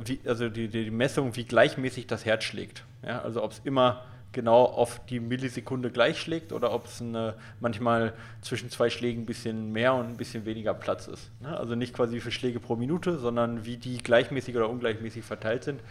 wie, also die, die Messung, wie gleichmäßig das Herz schlägt. Ja? Also ob es immer genau auf die Millisekunde gleich schlägt oder ob es manchmal zwischen zwei Schlägen ein bisschen mehr und ein bisschen weniger Platz ist. Ne? Also nicht quasi wie viele Schläge pro Minute, sondern wie die gleichmäßig oder ungleichmäßig verteilt sind.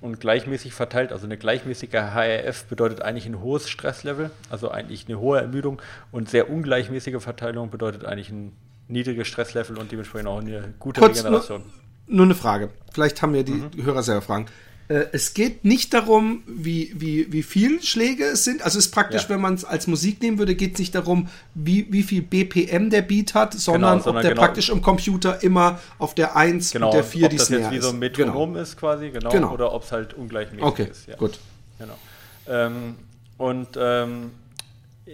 Und gleichmäßig verteilt, also eine gleichmäßige HRF bedeutet eigentlich ein hohes Stresslevel, also eigentlich eine hohe Ermüdung und sehr ungleichmäßige Verteilung bedeutet eigentlich ein niedriges Stresslevel und dementsprechend auch eine gute Kurz nur, Regeneration. nur eine Frage. Vielleicht haben ja die Mhm. Hörer selber Fragen. Äh, Es geht nicht darum, wie, wie, wie viel Schläge es sind. Also es ist praktisch, Ja. wenn man es als Musik nehmen würde, geht es nicht darum, wie, wie viel BPM der Beat hat, sondern, sondern ob der genau- praktisch im Computer immer auf der 1 Genau, und der 4 ob die das Snare jetzt wie so ein ist. Metronom ist quasi, genau, Genau. oder ob es halt ungleichmäßig Okay, ist. Ja. gut. Genau. Ähm, und ähm, äh,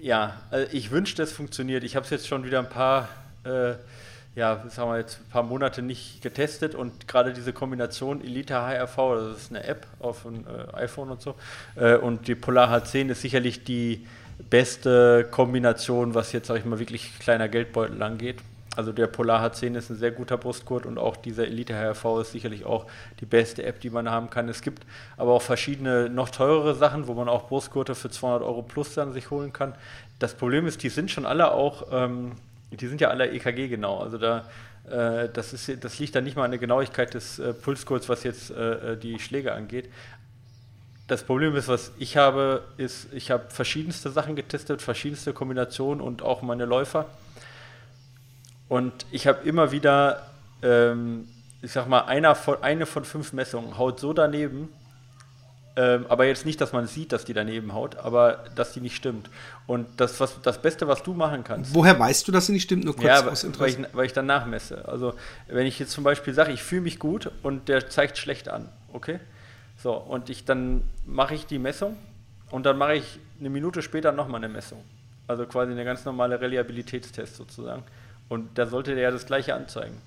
ja, also ich wünschte, es funktioniert. Ich habe es jetzt schon wieder ein paar, äh, ja, sagen wir jetzt ein paar Monate nicht getestet und gerade diese Kombination Elite HRV, das ist eine App auf ein äh, iPhone und so, äh, und die Polar H10 ist sicherlich die beste Kombination, was jetzt, sag ich mal, wirklich kleiner Geldbeutel angeht. Also der Polar H10 ist ein sehr guter Brustgurt und auch dieser Elite HRV ist sicherlich auch die beste App, die man haben kann. Es gibt aber auch verschiedene noch teurere Sachen, wo man auch Brustgurte für 200 Euro plus dann sich holen kann. Das Problem ist, die sind schon alle auch, ähm, die sind ja alle EKG genau. Also da, äh, das, ist, das liegt dann nicht mal an der Genauigkeit des äh, Pulsgurts, was jetzt äh, die Schläge angeht. Das Problem ist, was ich habe, ist, ich habe verschiedenste Sachen getestet, verschiedenste Kombinationen und auch meine Läufer. Und ich habe immer wieder, ähm, ich sag mal, einer von, eine von fünf Messungen haut so daneben, ähm, aber jetzt nicht, dass man sieht, dass die daneben haut, aber dass die nicht stimmt. Und das, was, das Beste, was du machen kannst, Woher weißt du, dass sie nicht stimmt? Nur kurz ja, aus weil Interesse. ich, weil ich dann nachmesse. Also, wenn ich jetzt zum Beispiel sage, ich fühle mich gut und der zeigt schlecht an, okay? So, und ich dann mache ich die Messung und dann mache ich eine Minute später nochmal eine Messung. Also quasi eine ganz normale Reliabilitätstest sozusagen. Und da sollte der ja das gleiche anzeigen.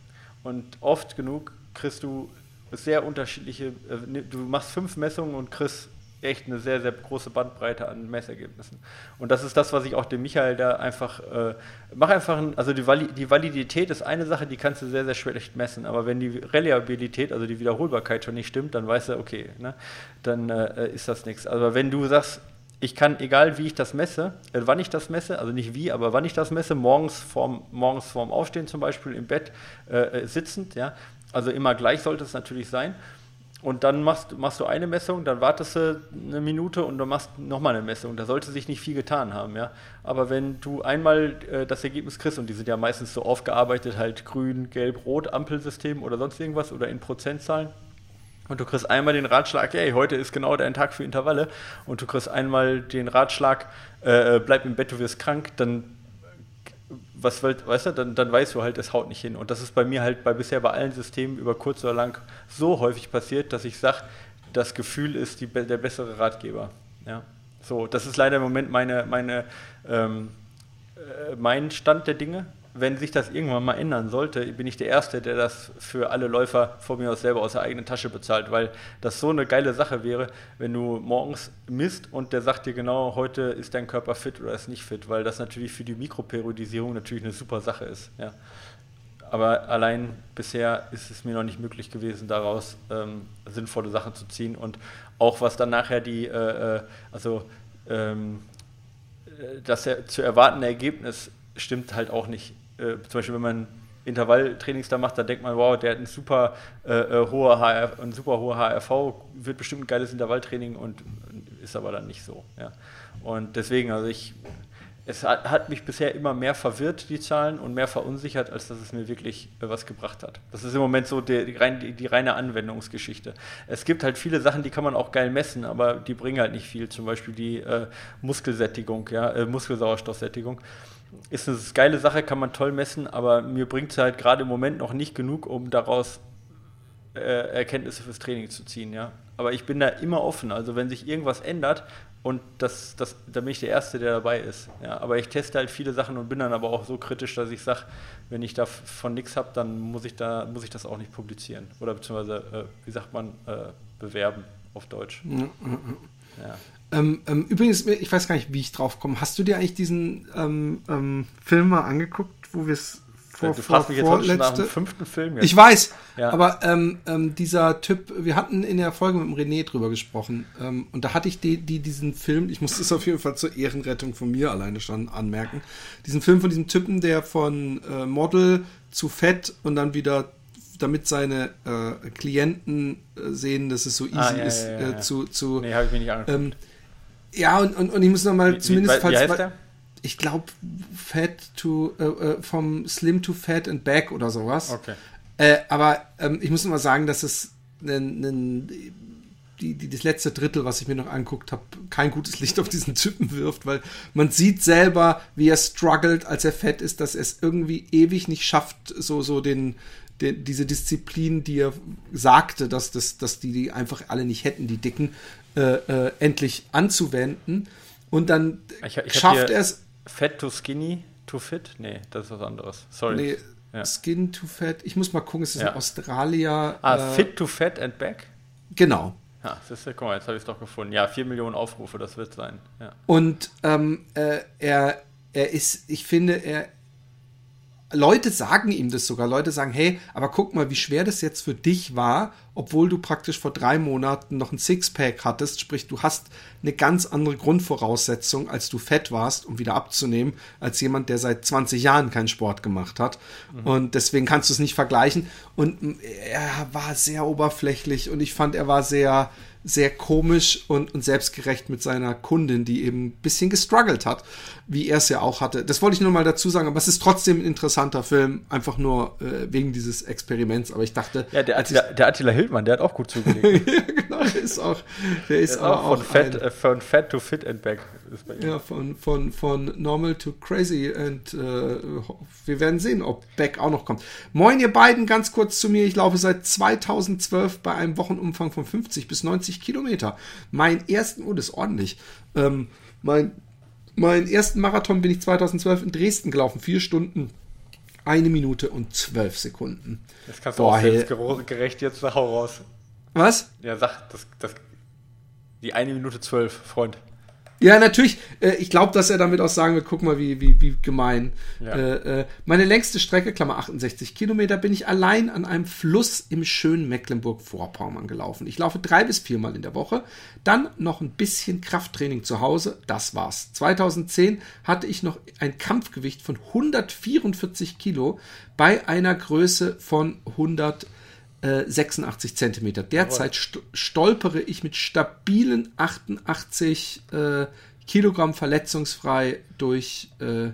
Und oft genug kriegst du sehr unterschiedliche, äh, ne, du machst fünf Messungen und kriegst echt eine sehr, sehr große Bandbreite an Messergebnissen. Und das ist das, was ich auch dem Michael da einfach, äh, mach einfach, ein, also die, Vali die Validität ist eine Sache, die kannst du sehr, sehr schlecht messen, aber wenn die Reliabilität, also die Wiederholbarkeit schon nicht stimmt, dann weißt du, okay, ne, dann äh, ist das nichts. Aber wenn du sagst, ich kann, egal wie ich das messe, äh, wann ich das messe, also nicht wie, aber wann ich das messe, morgens vorm, morgens vorm Aufstehen zum Beispiel im Bett äh, sitzend, ja, also immer gleich sollte es natürlich sein. Und dann machst, machst du eine Messung, dann wartest du eine Minute und dann machst nochmal eine Messung. Da sollte sich nicht viel getan haben, ja. Aber wenn du einmal äh, das Ergebnis kriegst, und die sind ja meistens so aufgearbeitet, halt grün, gelb, rot, Ampelsystem oder sonst irgendwas oder in Prozentzahlen, und du kriegst einmal den Ratschlag, hey, heute ist genau dein Tag für Intervalle, und du kriegst einmal den Ratschlag, äh, bleib im Bett, du wirst krank, dann was weißt du, dann, dann weißt du halt, es haut nicht hin. Und das ist bei mir halt bei bisher bei allen Systemen über kurz oder lang so häufig passiert, dass ich sage, das Gefühl ist die, der bessere Ratgeber. Ja. So, das ist leider im Moment meine, meine, ähm, äh, mein Stand der Dinge. Wenn sich das irgendwann mal ändern sollte, bin ich der Erste, der das für alle Läufer von mir aus selber aus der eigenen Tasche bezahlt, weil das so eine geile Sache wäre, wenn du morgens misst und der sagt dir genau, heute ist dein Körper fit oder ist nicht fit, weil das natürlich für die Mikroperiodisierung natürlich eine super Sache ist. Ja. Aber allein bisher ist es mir noch nicht möglich gewesen, daraus ähm, sinnvolle Sachen zu ziehen und auch was dann nachher die, äh, äh also ähm, äh, das zu erwartende Ergebnis stimmt halt auch nicht. Äh, zum Beispiel, wenn man Intervalltrainings da macht, da denkt man, wow, der hat ein super, äh, äh hohe HR, ein super hoher HRV, wird bestimmt ein geiles Intervalltraining und ist aber dann nicht so. Ja. Und deswegen, also ich, es hat, mich bisher immer mehr verwirrt, die Zahlen, und mehr verunsichert, als dass es mir wirklich äh, was gebracht hat. Das ist im Moment so die, die, die, reine Anwendungsgeschichte. Es gibt halt viele Sachen, die kann man auch geil messen, aber die bringen halt nicht viel. Zum Beispiel die äh, Muskelsättigung, ja, äh, Muskelsauerstoffsättigung ist eine geile Sache, kann man toll messen, aber mir bringt es halt gerade im Moment noch nicht genug, um daraus äh, Erkenntnisse fürs Training zu ziehen, ja. Aber ich bin da immer offen. Also wenn sich irgendwas ändert und das, das, da bin ich der Erste, der dabei ist. Ja. Aber ich teste halt viele Sachen und bin dann aber auch so kritisch, dass ich sage, wenn ich davon nichts habe, dann muss ich da muss ich das auch nicht publizieren. Oder beziehungsweise, äh, wie sagt man, äh, bewerben auf Deutsch. Ja. Ähm, ähm, übrigens, ich weiß gar nicht, wie ich drauf komme. Hast du dir eigentlich diesen ähm, ähm Film mal angeguckt, wo wir es vor, du fragst mich jetzt vorletzte. nach dem fünften Film. Jetzt. Ich weiß, ja. aber ähm, ähm, dieser Typ, wir hatten in der Folge mit dem René drüber gesprochen und da hatte ich die, die, diesen Film, ich muss das auf jeden Fall zur Ehrenrettung von mir alleine schon anmerken, diesen Film von diesem Typen, der von äh, Model zu fett und dann wieder damit seine äh, Klienten äh, sehen, dass es so easy ah, ja, ist, ja, äh, zu, zu. Nee, habe ich mir nicht angeguckt. Ja, und, und, und ich muss nochmal zumindest. Wie, wie heißt der? Ich glaube, Fat to, äh, äh, vom Slim to Fat and Back oder sowas. Okay. Äh, aber ähm, ich muss nochmal sagen, dass es nen, nen, die, die, das letzte Drittel, was ich mir noch anguckt habe, kein gutes Licht auf diesen Typen wirft, weil man sieht selber, wie er struggelt, als er fett ist, dass er es irgendwie ewig nicht schafft, so, so den, den, diese Disziplin, die er sagte, dass, das, dass die, die einfach alle nicht hätten, die Dicken, äh, äh, endlich anzuwenden. Und dann ich, ich schafft er es. Fat to skinny to fit? Nee, das ist was anderes. Sorry. Nee, ja. Skin to fat. Ich muss mal gucken, es ist ja. in Australien. Ah, äh, fit to fat and back? Genau. Ja, das ist, guck mal, jetzt habe ich es doch gefunden. Ja, 4 Millionen Aufrufe, das wird sein. Ja. Und ähm, äh, er, er ist, ich finde, er, Leute sagen ihm das sogar. Leute sagen, hey, aber guck mal, wie schwer das jetzt für dich war, obwohl du praktisch vor drei Monaten noch ein Sixpack hattest. Sprich, du hast eine ganz andere Grundvoraussetzung, als du fett warst, um wieder abzunehmen, als jemand, der seit 20 Jahren keinen Sport gemacht hat. Mhm. Und deswegen kannst du es nicht vergleichen. Und er war sehr oberflächlich und ich fand, er war sehr, sehr komisch und, und selbstgerecht mit seiner Kundin, die eben ein bisschen gestruggelt hat, wie er es ja auch hatte. Das wollte ich nur mal dazu sagen, aber es ist trotzdem ein interessanter Film, einfach nur äh, wegen dieses Experiments. Aber ich dachte. Ja, der Attila, der Attila Hildmann, der hat auch gut zugelegt. *laughs* ja, genau, der ist auch. Der ist der auch, auch, von, fat, äh, von Fat to Fit and Back. Ja, von, von, von Normal to Crazy. Und äh, wir werden sehen, ob Back auch noch kommt. Moin, ihr beiden, ganz kurz zu mir. Ich laufe seit 2012 bei einem Wochenumfang von 50 bis 90 Kilometer. Mein ersten, oh, das ist ordentlich. Ähm, mein, meinen ersten Marathon bin ich 2012 in Dresden gelaufen. Vier Stunden, eine Minute und zwölf Sekunden. Das kannst du Boah, auch selbstgerecht jetzt Hau raus. Was? Ja, sag, das, das, die eine Minute zwölf, Freund. Ja, natürlich. Äh, ich glaube, dass er damit auch sagen wird, guck mal, wie, wie, wie gemein. Ja. Äh, äh, meine längste Strecke, Klammer 68 Kilometer, bin ich allein an einem Fluss im schönen Mecklenburg-Vorpommern gelaufen. Ich laufe drei bis viermal in der Woche. Dann noch ein bisschen Krafttraining zu Hause. Das war's. 2010 hatte ich noch ein Kampfgewicht von 144 Kilo bei einer Größe von 100 86 Zentimeter. Derzeit st stolpere ich mit stabilen 88 äh, Kilogramm verletzungsfrei durch äh,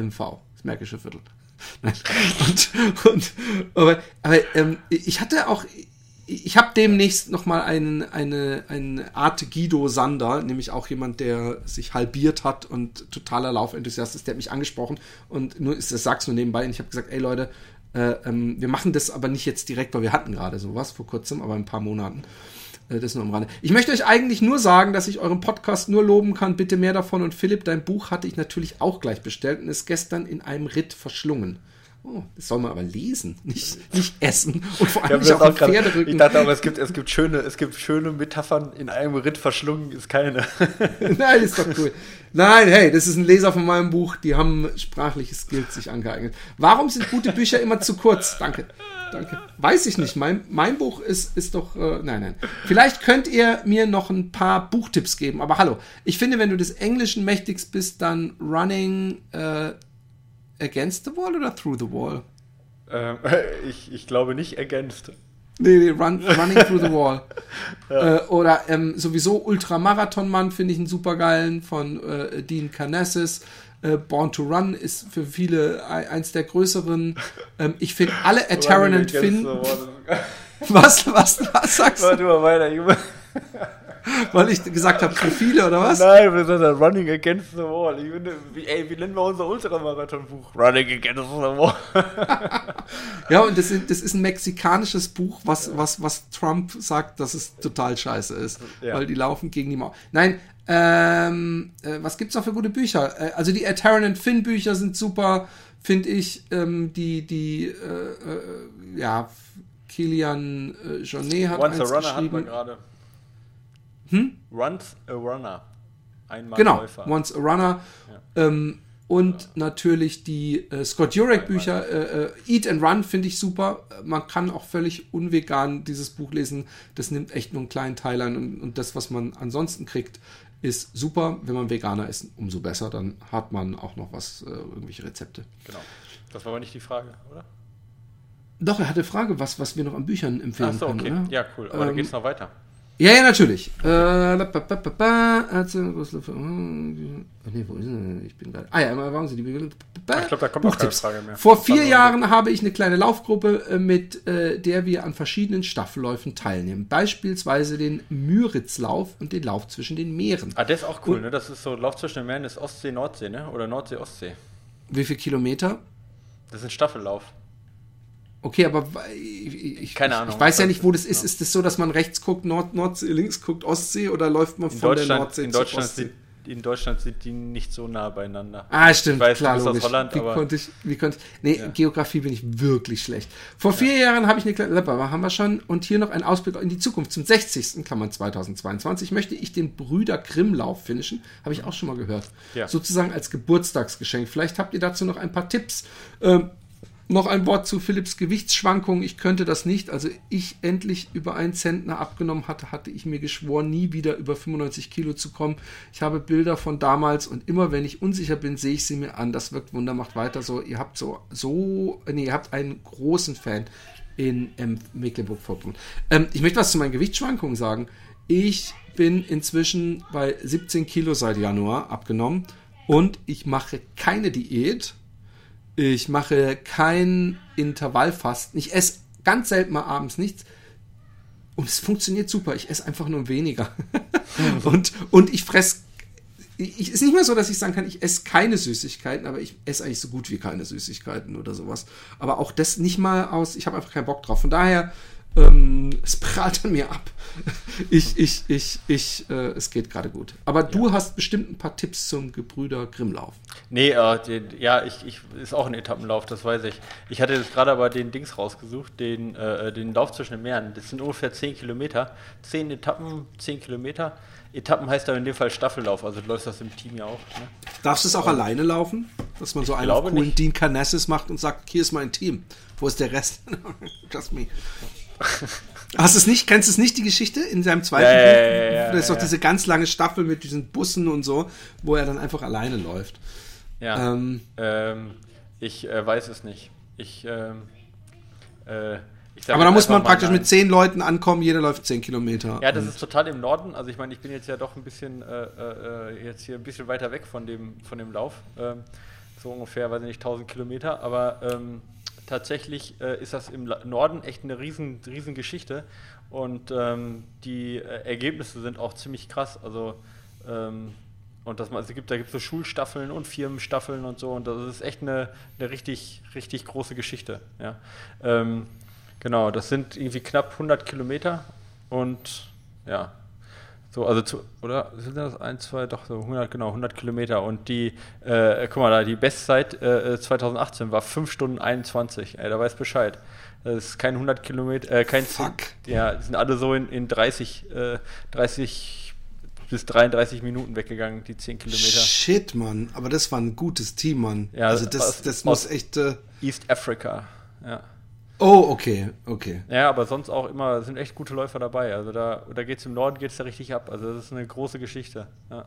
MV, das Märkische Viertel. *laughs* und, und, aber, aber ähm, ich hatte auch, ich habe demnächst noch mal einen, eine, eine Art Guido Sander, nämlich auch jemand, der sich halbiert hat und totaler Laufenthusiast ist, der hat mich angesprochen. Und nur, das sag's nur nebenbei. Und ich habe gesagt, ey Leute, äh, ähm, wir machen das aber nicht jetzt direkt, weil wir hatten gerade sowas vor kurzem, aber ein paar Monaten. Äh, das nur am Rande. Ich möchte euch eigentlich nur sagen, dass ich euren Podcast nur loben kann. Bitte mehr davon. Und Philipp, dein Buch hatte ich natürlich auch gleich bestellt und ist gestern in einem Ritt verschlungen. Oh, das soll man aber lesen, nicht, *laughs* nicht essen. Und vor allem nicht auf dem Pferderücken. Ich dachte aber, es gibt, es, gibt schöne, es gibt schöne Metaphern. In einem Ritt verschlungen ist keine. *laughs* Nein, ist doch cool. Nein, hey, das ist ein Leser von meinem Buch. Die haben sprachliche Skills sich angeeignet. Warum sind gute Bücher immer zu kurz? Danke. Danke. Weiß ich nicht. Mein, mein Buch ist, ist doch. Äh, nein, nein. Vielleicht könnt ihr mir noch ein paar Buchtipps geben. Aber hallo, ich finde, wenn du des Englischen mächtigst bist, dann Running äh, Against the Wall oder Through the Wall? Ähm, *laughs* ich, ich glaube nicht Against. Nee, nee, run, Running Through the Wall. *laughs* ja. äh, oder ähm, sowieso Ultramarathon-Mann finde ich einen supergeilen von äh, Dean Carnassus. Äh, Born to Run ist für viele eins der größeren. Ähm, ich finde alle *laughs* Ataran und Finn. was, was, was sagst du? Warte mal weiter, Junge. *laughs* Weil ich gesagt habe, zu viele oder was? Nein, wir sind Running Against the Wall. Finde, wie, ey, wie nennen wir unser Ultramarathon-Buch? Running Against the Wall. *laughs* ja, und das, das, ist ein mexikanisches Buch, was, was, was Trump sagt, dass es total scheiße ist. Ja. Weil die laufen gegen die Mauer. Nein, ähm, äh, was gibt's noch für gute Bücher? Äh, also die Taron and Finn Bücher sind super, finde ich. Ähm, die, die, äh, äh, ja, Kilian äh, Jornet hat Once eins a Runner geschrieben. Hat gerade. Hm? Once a Runner. Einmal genau, Läufer. Once a Runner. Ja. Ähm, und ja. natürlich die äh, Scott Jurek Bücher. Äh, äh, Eat and Run finde ich super. Man kann auch völlig unvegan dieses Buch lesen. Das nimmt echt nur einen kleinen Teil an. Und, und das, was man ansonsten kriegt, ist super. Wenn man Veganer ist, umso besser. Dann hat man auch noch was, äh, irgendwelche Rezepte. Genau. Das war aber nicht die Frage, oder? Doch, er hatte Frage, was, was wir noch an Büchern empfehlen Ach so, okay. können. Oder? Ja, cool. Aber ähm, dann geht es noch weiter. Ja, ja, natürlich. Äh, nee, wo ist denn? Ich bin gerade. Ah ja, warum sind die Ich glaube, da kommt auch keine Frage mehr. Vor vier Jahren habe ich eine kleine Laufgruppe, äh, mit äh, der wir an verschiedenen Staffelläufen teilnehmen. Beispielsweise den Müritzlauf und den Lauf zwischen den Meeren. Ah, der ist auch cool, und, ne? Das ist so Lauf zwischen den Meeren, ist Ostsee, Nordsee, ne? Oder Nordsee, Ostsee. Wie viele Kilometer? Das ist ein Staffellauf. Okay, aber ich, ich, Keine Ahnung. Ich weiß ja nicht, wo das ist. Ist es das so, dass man rechts guckt, Nord, Nordsee, links guckt, Ostsee oder läuft man von der Nordsee in Deutschland Ostsee? in Deutschland sind die nicht so nah beieinander. Ah, stimmt, ich weiß, klar, logisch. Aus Holland, wie aber konnte ich, wie konnte ich, nee, ja. Geografie bin ich wirklich schlecht. Vor vier ja. Jahren habe ich eine kleine, haben wir schon, und hier noch ein Ausblick in die Zukunft. Zum 60. Klammern 2022 möchte ich den Brüder Grimm-Lauf finishen. Habe ich auch schon mal gehört. Ja. Sozusagen als Geburtstagsgeschenk. Vielleicht habt ihr dazu noch ein paar Tipps. Ähm, noch ein Wort zu Philips Gewichtsschwankungen. Ich könnte das nicht. Also ich endlich über einen Zentner abgenommen hatte, hatte ich mir geschworen, nie wieder über 95 Kilo zu kommen. Ich habe Bilder von damals und immer wenn ich unsicher bin, sehe ich sie mir an. Das wirkt Wunder, macht weiter so. Ihr habt so, so, nee, ihr habt einen großen Fan in ähm, Mecklenburg-Vorpommern. Ähm, ich möchte was zu meinen Gewichtsschwankungen sagen. Ich bin inzwischen bei 17 Kilo seit Januar abgenommen und ich mache keine Diät ich mache kein Intervallfasten. Ich esse ganz selten mal abends nichts. Und es funktioniert super. Ich esse einfach nur weniger. *laughs* und, und ich fresse. Ich, ist nicht mal so, dass ich sagen kann, ich esse keine Süßigkeiten, aber ich esse eigentlich so gut wie keine Süßigkeiten oder sowas. Aber auch das nicht mal aus, ich habe einfach keinen Bock drauf. Von daher ähm, es prallt an mir ab. Ich, ich, ich, ich, äh, es geht gerade gut. Aber du ja. hast bestimmt ein paar Tipps zum Gebrüder Grimmlauf. Nee, äh, den, ja, ich, ich, ist auch ein Etappenlauf, das weiß ich. Ich hatte jetzt gerade aber den Dings rausgesucht, den, äh, den Lauf zwischen den Meeren. Das sind ungefähr 10 Kilometer. 10 Etappen, 10 Kilometer. Etappen heißt aber in dem Fall Staffellauf, also du läufst das im Team ja auch. Ne? Darfst du es auch ähm, alleine laufen? Dass man so einen coolen nicht. Dean Carnassus macht und sagt, hier ist mein Team. Wo ist der Rest? *laughs* Just me. *laughs* Hast du es nicht? Kennst du es nicht, die Geschichte in seinem zweiten ja, Buch? Ja, ja, ja, da ist doch diese ganz lange Staffel mit diesen Bussen und so, wo er dann einfach alleine läuft. Ja. Ähm, ähm, ich äh, weiß es nicht. Ich, ähm, äh, aber da muss man praktisch mit zehn Leuten ankommen, jeder läuft zehn Kilometer. Ja, das ist total im Norden. Also ich meine, ich bin jetzt ja doch ein bisschen äh, äh, jetzt hier ein bisschen weiter weg von dem, von dem Lauf. Ähm, so ungefähr, weiß ich nicht, 1000 Kilometer. Aber ähm, tatsächlich äh, ist das im Norden echt eine riesen, riesen Geschichte und ähm, die äh, Ergebnisse sind auch ziemlich krass. Also ähm, und das, also gibt, da gibt es so Schulstaffeln und Firmenstaffeln und so und das ist echt eine, eine richtig, richtig große Geschichte. Ja. Ähm, genau, das sind irgendwie knapp 100 Kilometer und ja. So, also zu, oder sind das 1, 2, doch so 100, genau, 100 Kilometer. Und die, äh, guck mal da, die Bestzeit äh, 2018 war 5 Stunden 21. Ey, da weiß Bescheid. Das ist kein 100 Kilometer, äh, kein Fuck. 10, ja, sind alle so in, in 30, äh, 30 bis 33 Minuten weggegangen, die 10 Kilometer. Shit, Mann. Aber das war ein gutes Team, Mann. Ja, also das, das muss echt. Äh, East Africa, ja. Oh, okay, okay. Ja, aber sonst auch immer, sind echt gute Läufer dabei. Also da, da geht es im Norden geht's da richtig ab. Also das ist eine große Geschichte. Ja.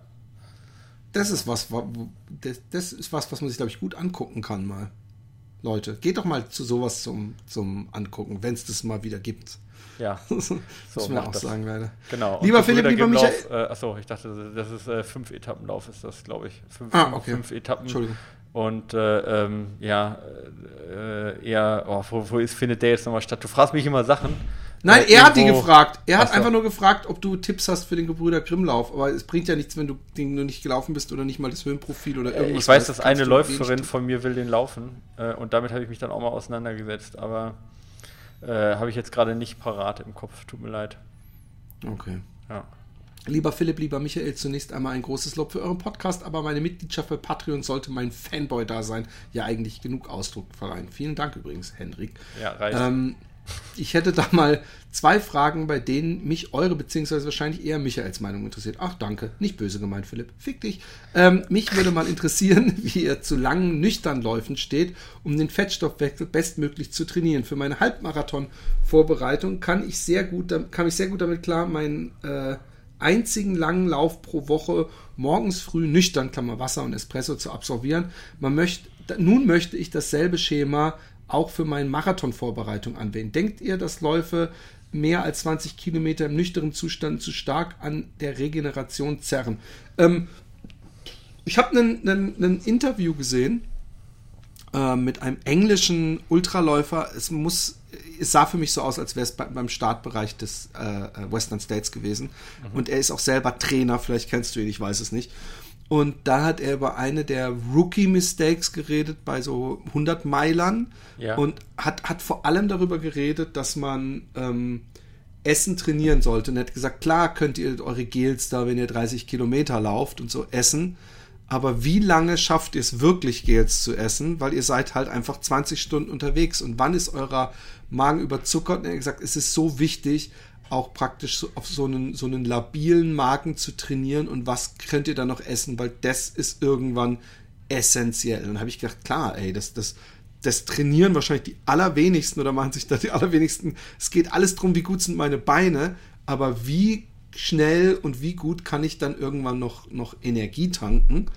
Das ist was, das, das ist was, was man sich, glaube ich, gut angucken kann mal. Leute, geht doch mal zu sowas zum, zum Angucken, wenn es das mal wieder gibt. Ja, *laughs* das muss man auch das. sagen, leider. genau. Lieber Und Philipp, lieber Michael- Äh, achso, ich dachte, das ist äh, fünf Etappenlauf, ist das, glaube ich. Fünf, Ah, okay. fünf Etappen. Entschuldigung. Und äh, ähm, ja, äh, eher, oh, wo, wo ist, findet der jetzt nochmal statt? Du fragst mich immer Sachen. Nein, äh, er hat die gefragt. Er hat so. einfach nur gefragt, ob du Tipps hast für den Gebrüder Grimmlauf. Aber es bringt ja nichts, wenn du den nur nicht gelaufen bist oder nicht mal das Höhenprofil oder irgendwas. Äh, Ich weiß, dass eine Läuferin von mir will den laufen. Äh, und damit habe ich mich dann auch mal auseinandergesetzt. Aber äh, habe ich jetzt gerade nicht parat im Kopf. Tut mir leid. Okay. Ja. Lieber Philipp, lieber Michael, zunächst einmal ein großes Lob für euren Podcast, aber meine Mitgliedschaft bei Patreon sollte mein Fanboy-Dasein ja eigentlich genug Ausdruck verleihen. Vielen Dank übrigens, Henrik. Ja, reicht. Ähm, ich hätte da mal zwei Fragen, bei denen mich eure, beziehungsweise wahrscheinlich eher Michaels Meinung interessiert. Ach, danke. Nicht böse gemeint, Philipp. Fick dich. Ähm, mich würde mal interessieren, *laughs* wie ihr zu langen Nüchternläufen steht, um den Fettstoffwechsel bestmöglich zu trainieren. Für meine Halbmarathon-Vorbereitung kann ich sehr gut, kam ich sehr gut damit klar, meinen äh, einzigen langen Lauf pro Woche morgens früh nüchtern, Klammer Wasser und Espresso zu absolvieren. Man möchte, nun möchte ich dasselbe Schema auch für meine Marathonvorbereitung anwenden. Denkt ihr, dass Läufe mehr als 20 Kilometer im nüchternen Zustand zu stark an der Regeneration zerren? Ähm, ich habe ein Interview gesehen äh, mit einem englischen Ultraläufer. Es muss, es sah für mich so aus, als wäre es bei, beim Startbereich des äh, Western States gewesen. Und er ist auch selber Trainer, vielleicht kennst du ihn, ich weiß es nicht. Und da hat er über eine der Rookie-Mistakes geredet bei so 100 Meilern Ja. und hat, hat vor allem darüber geredet, dass man ähm, Essen trainieren sollte. Und er hat gesagt, klar könnt ihr eure Gels da, wenn ihr 30 Kilometer lauft und so essen, aber wie lange schafft ihr es wirklich, Gels zu essen? Weil ihr seid halt einfach 20 Stunden unterwegs. Und wann ist eurer Magen überzuckert? Und er gesagt, es ist so wichtig, auch praktisch auf so einen, so einen labilen Magen zu trainieren. Und was könnt ihr dann noch essen? Weil das ist irgendwann essentiell. Und dann habe ich gedacht, klar, ey, das, das, das trainieren wahrscheinlich die allerwenigsten oder machen sich da die allerwenigsten. Es geht alles drum, wie gut sind meine Beine, aber wie schnell und wie gut kann ich dann irgendwann noch, noch Energie tanken?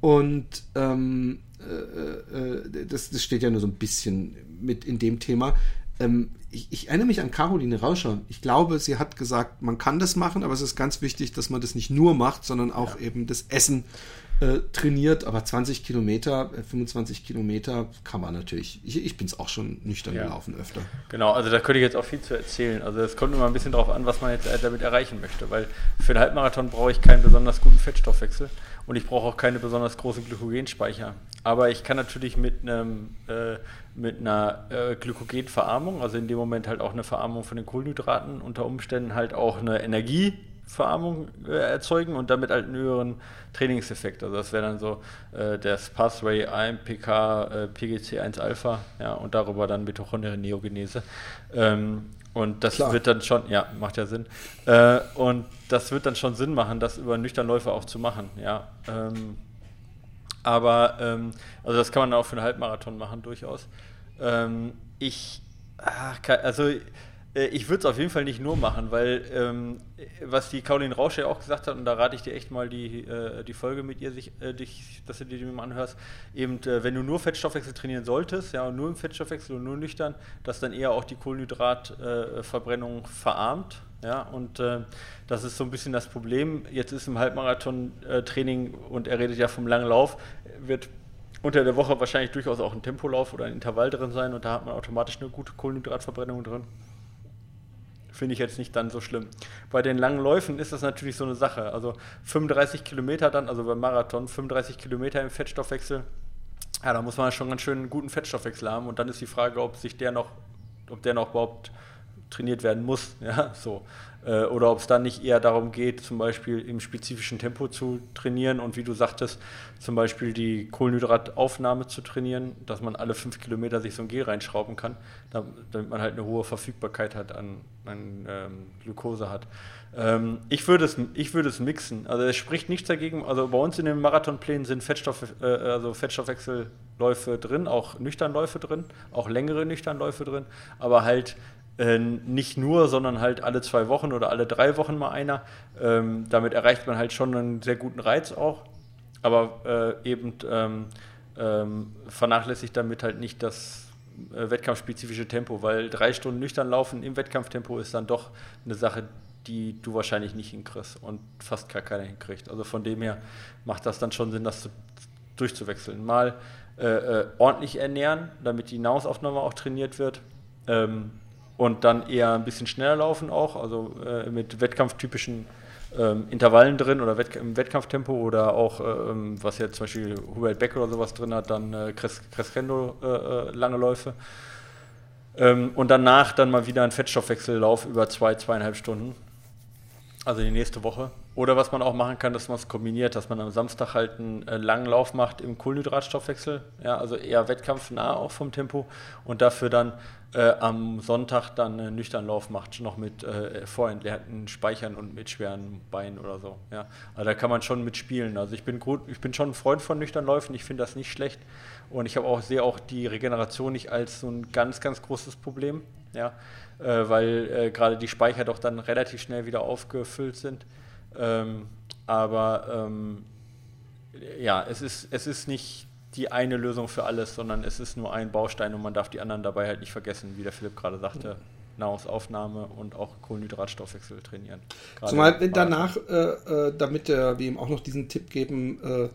Und ähm, äh, äh, das, das steht ja nur so ein bisschen mit in dem Thema. Ähm, ich, ich erinnere mich an Caroline Rauscher. Ich glaube, sie hat gesagt, man kann das machen, aber es ist ganz wichtig, dass man das nicht nur macht, sondern auch eben das Essen äh, trainiert. Aber 20 Kilometer, äh, 25 Kilometer kann man natürlich. Ich, ich bin es auch schon nüchtern Ja. gelaufen öfter. Genau, also da könnte ich jetzt auch viel zu erzählen. Also es kommt immer ein bisschen darauf an, was man jetzt äh, damit erreichen möchte, weil für einen Halbmarathon brauche ich keinen besonders guten Fettstoffwechsel und ich brauche auch keine besonders großen Glykogenspeicher. Aber ich kann natürlich mit einem äh, mit einer äh, Glykogenverarmung, also in dem Moment halt auch eine Verarmung von den Kohlenhydraten, unter Umständen halt auch eine Energieverarmung äh, erzeugen und damit halt einen höheren Trainingseffekt. Also das wäre dann so äh, das Pathway AMPK, äh, PGC1 Alpha, ja, und darüber dann Mitochondrien-Neogenese. Ähm, und das Klar. wird dann schon, ja, macht ja Sinn. Äh, und das wird dann schon Sinn machen, das über Nüchternläufe auch zu machen, ja. Ähm, aber, ähm, also das kann man auch für einen Halbmarathon machen, durchaus. Ähm, ich, ach, also ich würde es auf jeden Fall nicht nur machen, weil ähm, was die Caroline Rausch ja auch gesagt hat, und da rate ich dir echt mal die, äh, die Folge mit ihr, sich, äh, dich, dass du dir die mal anhörst, eben, äh, wenn du nur Fettstoffwechsel trainieren solltest, ja, und nur im Fettstoffwechsel und nur nüchtern, dass dann eher auch die Kohlenhydratverbrennung verarmt, ja, und äh, das ist so ein bisschen das Problem. Jetzt ist im Halbmarathon-Training, und er redet ja vom langen Lauf, wird unter der Woche wahrscheinlich durchaus auch ein Tempolauf oder ein Intervall drin sein und da hat man automatisch eine gute Kohlenhydratverbrennung drin. Finde ich jetzt nicht dann so schlimm. Bei den langen Läufen ist das natürlich so eine Sache. Also 35 Kilometer dann, also beim Marathon, 35 Kilometer im Fettstoffwechsel. Ja, da muss man schon ganz schön einen guten Fettstoffwechsel haben und dann ist die Frage, ob sich der noch, ob der noch überhaupt trainiert werden muss, ja, so. Äh, oder ob es dann nicht eher darum geht, zum Beispiel im spezifischen Tempo zu trainieren und wie du sagtest, zum Beispiel die Kohlenhydrataufnahme zu trainieren, dass man alle fünf Kilometer sich so ein Gel reinschrauben kann, damit man halt eine hohe Verfügbarkeit hat an, an ähm, Glucose hat. Ähm, ich würde es, ich würde es mixen. Also es spricht nichts dagegen. Also bei uns in den Marathonplänen sind Fettstoff, äh, also Fettstoffwechselläufe drin, auch Nüchternläufe drin, auch längere Nüchternläufe drin, aber halt äh, nicht nur, sondern halt alle zwei Wochen oder alle drei Wochen mal einer. Ähm, damit erreicht man halt schon einen sehr guten Reiz auch, aber äh, eben ähm, ähm, vernachlässigt damit halt nicht das äh, wettkampfspezifische Tempo, weil drei Stunden nüchtern laufen im Wettkampftempo ist dann doch eine Sache, die du wahrscheinlich nicht hinkriegst und fast gar keiner hinkriegt. Also von dem her macht das dann schon Sinn, das zu, durchzuwechseln. Mal äh, äh, ordentlich ernähren, damit die Nahrungsaufnahme auch trainiert wird. Und dann eher ein bisschen schneller laufen auch, also äh, mit wettkampftypischen ähm, Intervallen drin oder Wett im Wettkampftempo oder auch, ähm, was jetzt zum Beispiel Hubert Beck oder sowas drin hat, dann äh, Cres Crescendo äh, äh, lange Läufe. Ähm, und danach dann mal wieder ein Fettstoffwechsellauf über zwei, zweieinhalb Stunden. Also die nächste Woche. Oder was man auch machen kann, dass man es kombiniert, dass man am Samstag halt einen äh, langen Lauf macht im Kohlenhydratstoffwechsel, ja, also eher wettkampfnah auch vom Tempo und dafür dann äh, am Sonntag dann einen nüchternen Lauf macht, noch mit äh, vorentleerten Speichern und mit schweren Beinen oder so. Ja. Also da kann man schon mitspielen. Also ich bin gut, ich bin schon ein Freund von nüchternen Läufen, ich finde das nicht schlecht. Und ich auch, sehe auch die Regeneration nicht als so ein ganz, ganz großes Problem. Ja. Äh, weil äh, gerade die Speicher doch dann relativ schnell wieder aufgefüllt sind. Ähm, aber ähm, ja, es ist, es ist nicht die eine Lösung für alles, sondern es ist nur ein Baustein und man darf die anderen dabei halt nicht vergessen, wie der Philipp gerade sagte. Nahrungsaufnahme und auch Kohlenhydratstoffwechsel trainieren. Gerade Zumal wenn danach, äh, äh, damit wir ihm auch noch diesen Tipp geben, äh,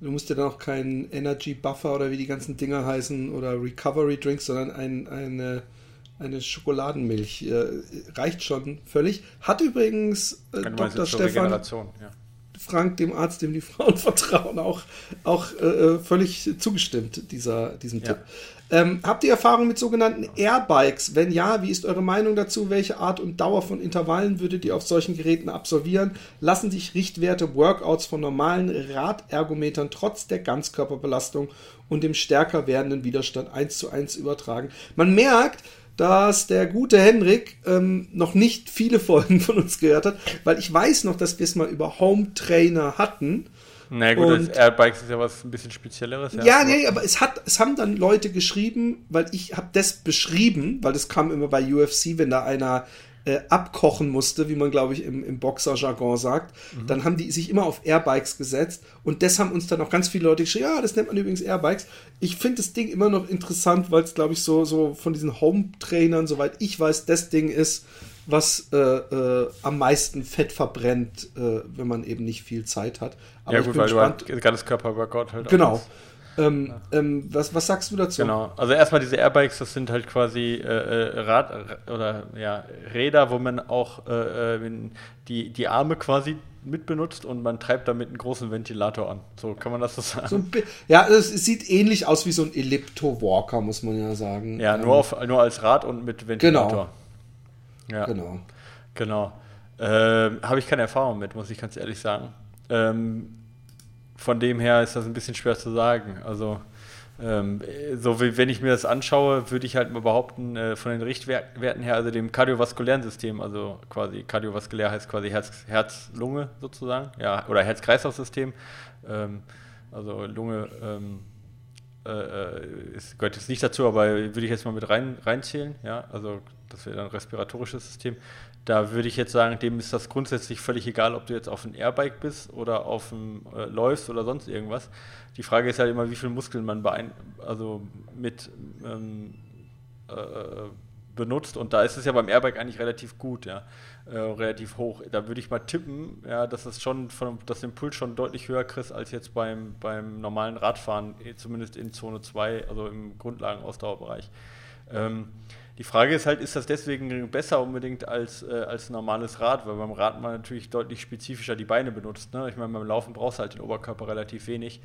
du musst ja dann auch keinen Energy Buffer oder wie die ganzen Dinger heißen oder Recovery Drinks, sondern ein, eine, eine Schokoladenmilch. Äh, reicht schon völlig. Hat übrigens äh, Dr. Stefan. Ja Frank, dem Arzt, dem die Frauen *laughs* vertrauen, auch, auch äh, äh, völlig zugestimmt, dieser, diesem ja. Tipp. Ähm, habt ihr Erfahrung mit sogenannten Airbikes? Wenn ja, wie ist eure Meinung dazu? Welche Art und Dauer von Intervallen würdet ihr auf solchen Geräten absolvieren? Lassen sich Richtwerte, Workouts von normalen Radergometern trotz der Ganzkörperbelastung und dem stärker werdenden Widerstand eins zu eins übertragen? Man merkt, dass der gute Henrik ähm, noch nicht viele Folgen *laughs* von uns gehört hat, weil ich weiß noch, dass wir es mal über Home Trainer hatten. Na naja, gut, und, das Airbikes ist ja was ein bisschen Spezielleres. Ja, ja nee, aber es hat, es haben dann Leute geschrieben, weil ich habe das beschrieben, weil das kam immer bei UFC, wenn da einer äh, abkochen musste, wie man glaube ich im, im Boxer-Jargon sagt, mhm. dann haben die sich immer auf Airbikes gesetzt und das haben uns dann auch ganz viele Leute geschrieben, ja, das nennt man übrigens Airbikes. Ich finde das Ding immer noch interessant, weil es glaube ich so, so von diesen Home-Trainern, soweit ich weiß, das Ding ist, was äh, äh, am meisten Fett verbrennt, äh, wenn man eben nicht viel Zeit hat. Aber ja gut, weil gespannt. du halt ganzes Körperworkout halt Genau. Ähm, ähm, was, was sagst du dazu? Genau, also erstmal diese Airbikes, das sind halt quasi äh, äh Rad oder ja, Räder, wo man auch äh, äh die, die Arme quasi mitbenutzt und man treibt damit einen großen Ventilator an. So kann man das so sagen. So ja, es, sieht ähnlich aus wie so ein Ellipto-Walker, muss man ja sagen. Ja, nur, ähm, auf, nur als Rad und mit Ventilator. Genau. Ja. Genau. Genau. Ähm, Habe ich keine Erfahrung mit, muss ich ganz ehrlich sagen. Ähm, von dem her ist das ein bisschen schwer zu sagen. Also, ähm, so wie wenn ich mir das anschaue, würde ich halt mal behaupten, äh, von den Richtwerten her, also dem kardiovaskulären System, also quasi kardiovaskulär heißt quasi Herz-Lunge Herz sozusagen, ja, oder Herz-Kreislauf-System, ähm, also Lunge ähm, äh, äh, ist, gehört jetzt nicht dazu, aber würde ich jetzt mal mit rein, reinzählen, ja, also das wäre dann respiratorisches System. Da würde ich jetzt sagen, dem ist das grundsätzlich völlig egal, ob du jetzt auf einem Airbike bist oder auf dem äh, läufst oder sonst irgendwas. Die Frage ist halt immer, wie viel Muskeln man beein also mit ähm, äh, benutzt. Und da ist es ja beim Airbike eigentlich relativ gut, ja, äh, relativ hoch. Da würde ich mal tippen, ja, dass es schon von, dass den Puls schon deutlich höher kriegst als jetzt beim, beim normalen Radfahren, eh, zumindest in Zone 2, also im Grundlagenausdauerbereich. Ähm, die Frage ist halt, ist das deswegen besser unbedingt als, äh, als normales Rad? Weil beim Rad man natürlich deutlich spezifischer die Beine benutzt. Ne? Ich meine, beim Laufen brauchst du halt den Oberkörper relativ wenig.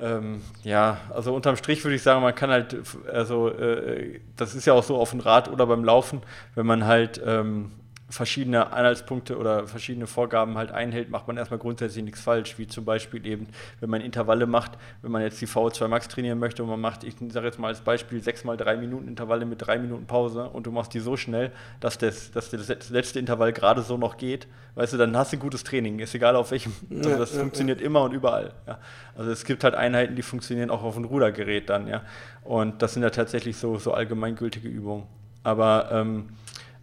Ähm, ja, also unterm Strich würde ich sagen, man kann halt, also äh, das ist ja auch so auf dem Rad oder beim Laufen, wenn man halt ähm, verschiedene Anhaltspunkte oder verschiedene Vorgaben halt einhält, macht man erstmal grundsätzlich nichts falsch, wie zum Beispiel eben, wenn man Intervalle macht, wenn man jetzt die VO2 Max trainieren möchte und man macht, ich sage jetzt mal als Beispiel, sechs mal drei Minuten Intervalle mit drei Minuten Pause und du machst die so schnell, dass das, dass das letzte Intervall gerade so noch geht, weißt du, dann hast du ein gutes Training, ist egal auf welchem, also das ja, funktioniert ja. immer und überall, ja. Also es gibt halt Einheiten, die funktionieren auch auf einem Rudergerät dann, ja, und das sind ja tatsächlich so, so allgemeingültige Übungen, aber ähm,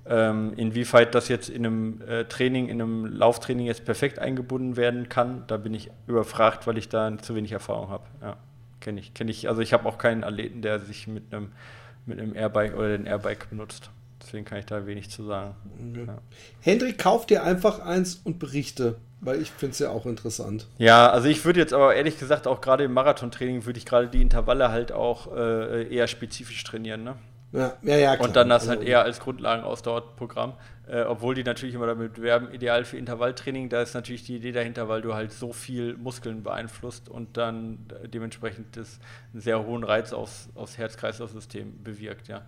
ähm, inwieweit das jetzt in einem äh, Training, in einem Lauftraining jetzt perfekt eingebunden werden kann, da bin ich überfragt, weil ich da zu wenig Erfahrung habe. Ja, kenne ich, kenne ich. Also ich habe auch keinen Athleten, der sich mit einem mit einem Airbike oder den Airbike benutzt. Deswegen kann ich da wenig zu sagen. Okay. Ja. Hendrik, kauf dir einfach eins und berichte, weil ich finde es ja auch interessant. Ja, also ich würde jetzt aber ehrlich gesagt auch gerade im Marathontraining würde ich gerade die Intervalle halt auch äh, eher spezifisch trainieren. Ne? Ja, ja, ja, klar. Und dann das halt also, eher als Grundlagenausdauerprogramm. Äh, obwohl die natürlich immer damit werben, ideal für Intervalltraining. Da ist natürlich die Idee dahinter, weil du halt so viel Muskeln beeinflusst und dann dementsprechend das einen sehr hohen Reiz aufs, aufs Herz-Kreislauf-System bewirkt. Ja.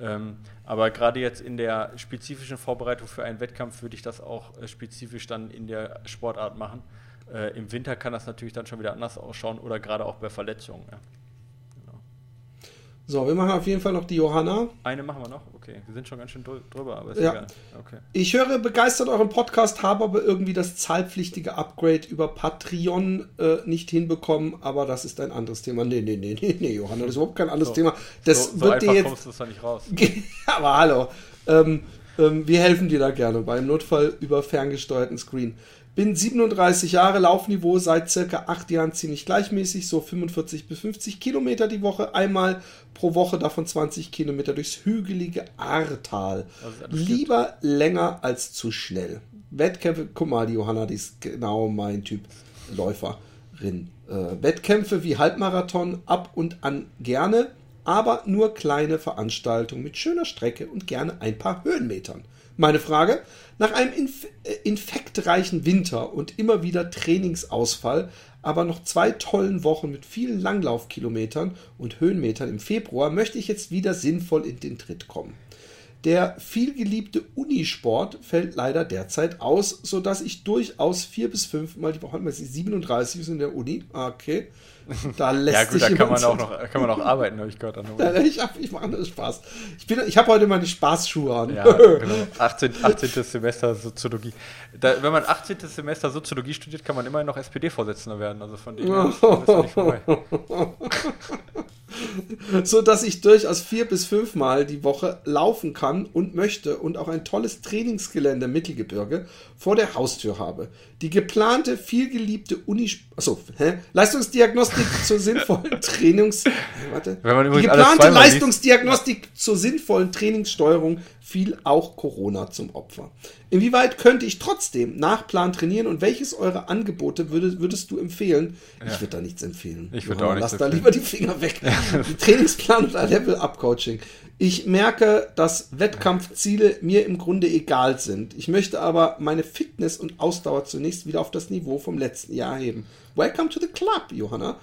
Ähm, aber gerade jetzt in der spezifischen Vorbereitung für einen Wettkampf würde ich das auch äh, spezifisch dann in der Sportart machen. Äh, Im Winter kann das natürlich dann schon wieder anders ausschauen oder gerade auch bei Verletzungen. Ja. So, wir machen auf jeden Fall noch die Johanna. Eine machen wir noch? Okay, wir sind schon ganz schön drüber, aber ist ja. egal. Okay. Ich höre begeistert euren Podcast, habe aber irgendwie das zahlpflichtige Upgrade über Patreon äh, nicht hinbekommen, aber das ist ein anderes Thema. Nee, nee, nee, nee, nee, Johanna, das ist überhaupt kein anderes so, Thema. Das so, wird so dir jetzt. kommst du da nicht raus. *laughs* aber hallo. Ähm, ähm, wir helfen dir da gerne beim Notfall über ferngesteuerten Screen. Bin 37 Jahre, Laufniveau seit circa 8 Jahren ziemlich gleichmäßig, so 45 bis 50 Kilometer die Woche, einmal pro Woche, davon 20 Kilometer durchs hügelige Ahrtal. Lieber länger als zu schnell. Wettkämpfe, guck mal, die Johanna, die ist genau mein Typ Läuferin. Äh, Wettkämpfe wie Halbmarathon ab und an gerne, aber nur kleine Veranstaltungen mit schöner Strecke und gerne ein paar Höhenmetern. Meine Frage, nach einem inf äh, infektreichen Winter und immer wieder Trainingsausfall, aber noch zwei tollen Wochen mit vielen Langlaufkilometern und Höhenmetern im Februar, möchte ich jetzt wieder sinnvoll in den Tritt kommen. Der vielgeliebte Unisport fällt leider derzeit aus, sodass ich durchaus vier bis fünf Mal die Woche, mal 37 ist in der Uni, ah, okay, da lässt ja, gut, sich da kann man, auch noch, kann man auch *laughs* arbeiten, habe ich gehört. Da, ich, ich mache das Spaß. Ich, ich habe heute meine Spaßschuhe an. Ja, *laughs* genau. 18, 18. Semester Soziologie. Da, wenn man 18. Semester Soziologie studiert, kann man immerhin noch SPD-Vorsitzender werden. Also von dem her ist das nicht vorbei. *laughs* so dass ich durchaus vier bis fünfmal die Woche laufen kann und möchte und auch ein tolles Trainingsgelände Mittelgebirge vor der Haustür habe. Die geplante, vielgeliebte Uni, achso, hä? Leistungsdiagnostik *laughs* zur sinnvollen Trainings, warte, die geplante Leistungsdiagnostik zur sinnvollen Trainingssteuerung fiel auch Corona zum Opfer. Inwieweit könnte ich trotzdem nach Plan trainieren und welches eure Angebote würdest, würdest du empfehlen? Ja. Ich würde da nichts empfehlen. Ich würde auch nichts Lass da lieber die Finger weg. die Trainingsplan und ein Level-Up-Coaching. Ich merke, dass Wettkampfziele mir im Grunde egal sind. Ich möchte aber meine Fitness und Ausdauer zunächst wieder auf das Niveau vom letzten Jahr heben. Welcome to the club, Johanna.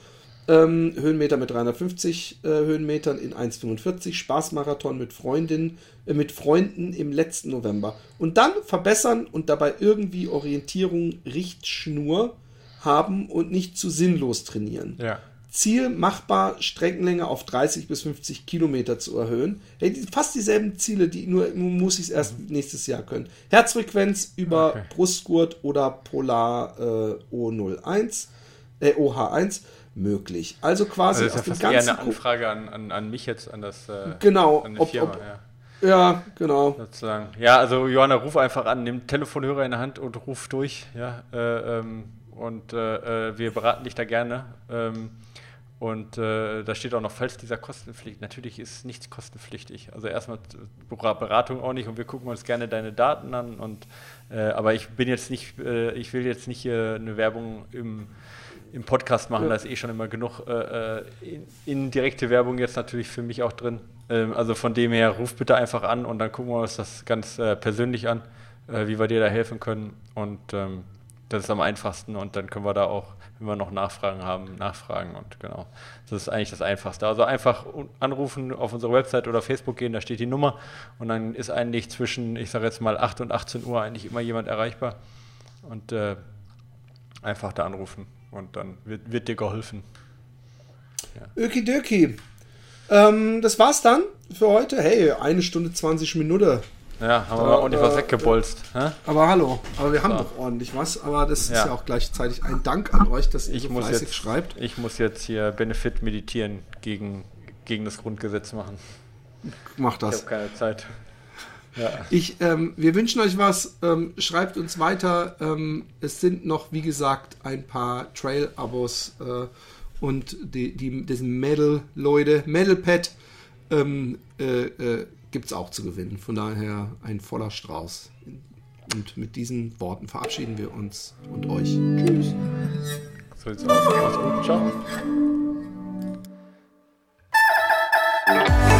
Ähm, Höhenmeter mit 350 äh, Höhenmetern in 1,45, Spaßmarathon mit Freundinnen, äh, mit Freunden im letzten November. Und dann verbessern und dabei irgendwie Orientierung, Richtschnur haben und nicht zu sinnlos trainieren. Ja. Ziel machbar, Streckenlänge auf 30 bis 50 Kilometer zu erhöhen. Hey, fast dieselben Ziele, die nur muss ich es erst mhm. nächstes Jahr können. Herzfrequenz über okay. Brustgurt oder Polar äh, O01, äh, OH1 möglich. Also quasi also das ist ja fast eher eine Anfrage an, an, an mich jetzt, an das äh, genau, an die ob, Firma. Ob, ja. ja. genau. Sozusagen. Ja, also Johanna, ruf einfach an, nimm Telefonhörer in der Hand und ruf durch. Ja, äh, ähm, und äh, äh wir beraten dich da gerne. Ähm, und äh, da steht auch noch, falls dieser Kostenpflicht, natürlich ist nichts kostenpflichtig. Also erstmal Beratung auch nicht und wir gucken uns gerne deine Daten an. Und, äh, aber ich bin jetzt nicht, äh, ich will jetzt nicht hier eine Werbung im, im Podcast machen, ja. da ist eh schon immer genug äh, äh, indirekte Werbung jetzt natürlich für mich auch drin. Ähm, also von dem her, ruf bitte einfach an und dann gucken wir uns das ganz äh, persönlich an, wie wir dir da helfen können. Und ähm, das ist am einfachsten und dann können wir da auch, wir noch Nachfragen haben, nachfragen und genau. Das ist eigentlich das Einfachste. Also einfach anrufen auf unsere Website oder Facebook gehen, da steht die Nummer und dann ist eigentlich zwischen, ich sage jetzt mal 8 und 18 Uhr eigentlich immer jemand erreichbar und äh, einfach da anrufen und dann wird, wird dir geholfen. Ja. Ökidoki. Ähm, das war's dann für heute. Hey, eine Stunde 20 Minuten. Ja, haben wir mal ordentlich was weggebolzt. Äh, aber hallo, aber wir haben ja. doch ordentlich was. Aber das ja. ist ja auch gleichzeitig ein Dank an euch, dass ihr ich so muss fleißig jetzt, schreibt. Ich muss jetzt hier Benefit meditieren gegen, gegen das Grundgesetz machen. Mach das. Ich habe keine Zeit. Ja. Ich, ähm, wir wünschen euch was. Ähm, schreibt uns weiter. Ähm, es sind noch, wie gesagt, ein paar Trail-Abos äh, und die, die, diesen Medal-Leute, Medal-Pad ähm, äh, äh, gibt es auch zu gewinnen. Von daher ein voller Strauß. Und mit diesen Worten verabschieden wir uns und euch. Tschüss. So jetzt aus. Mach's gut. Ciao.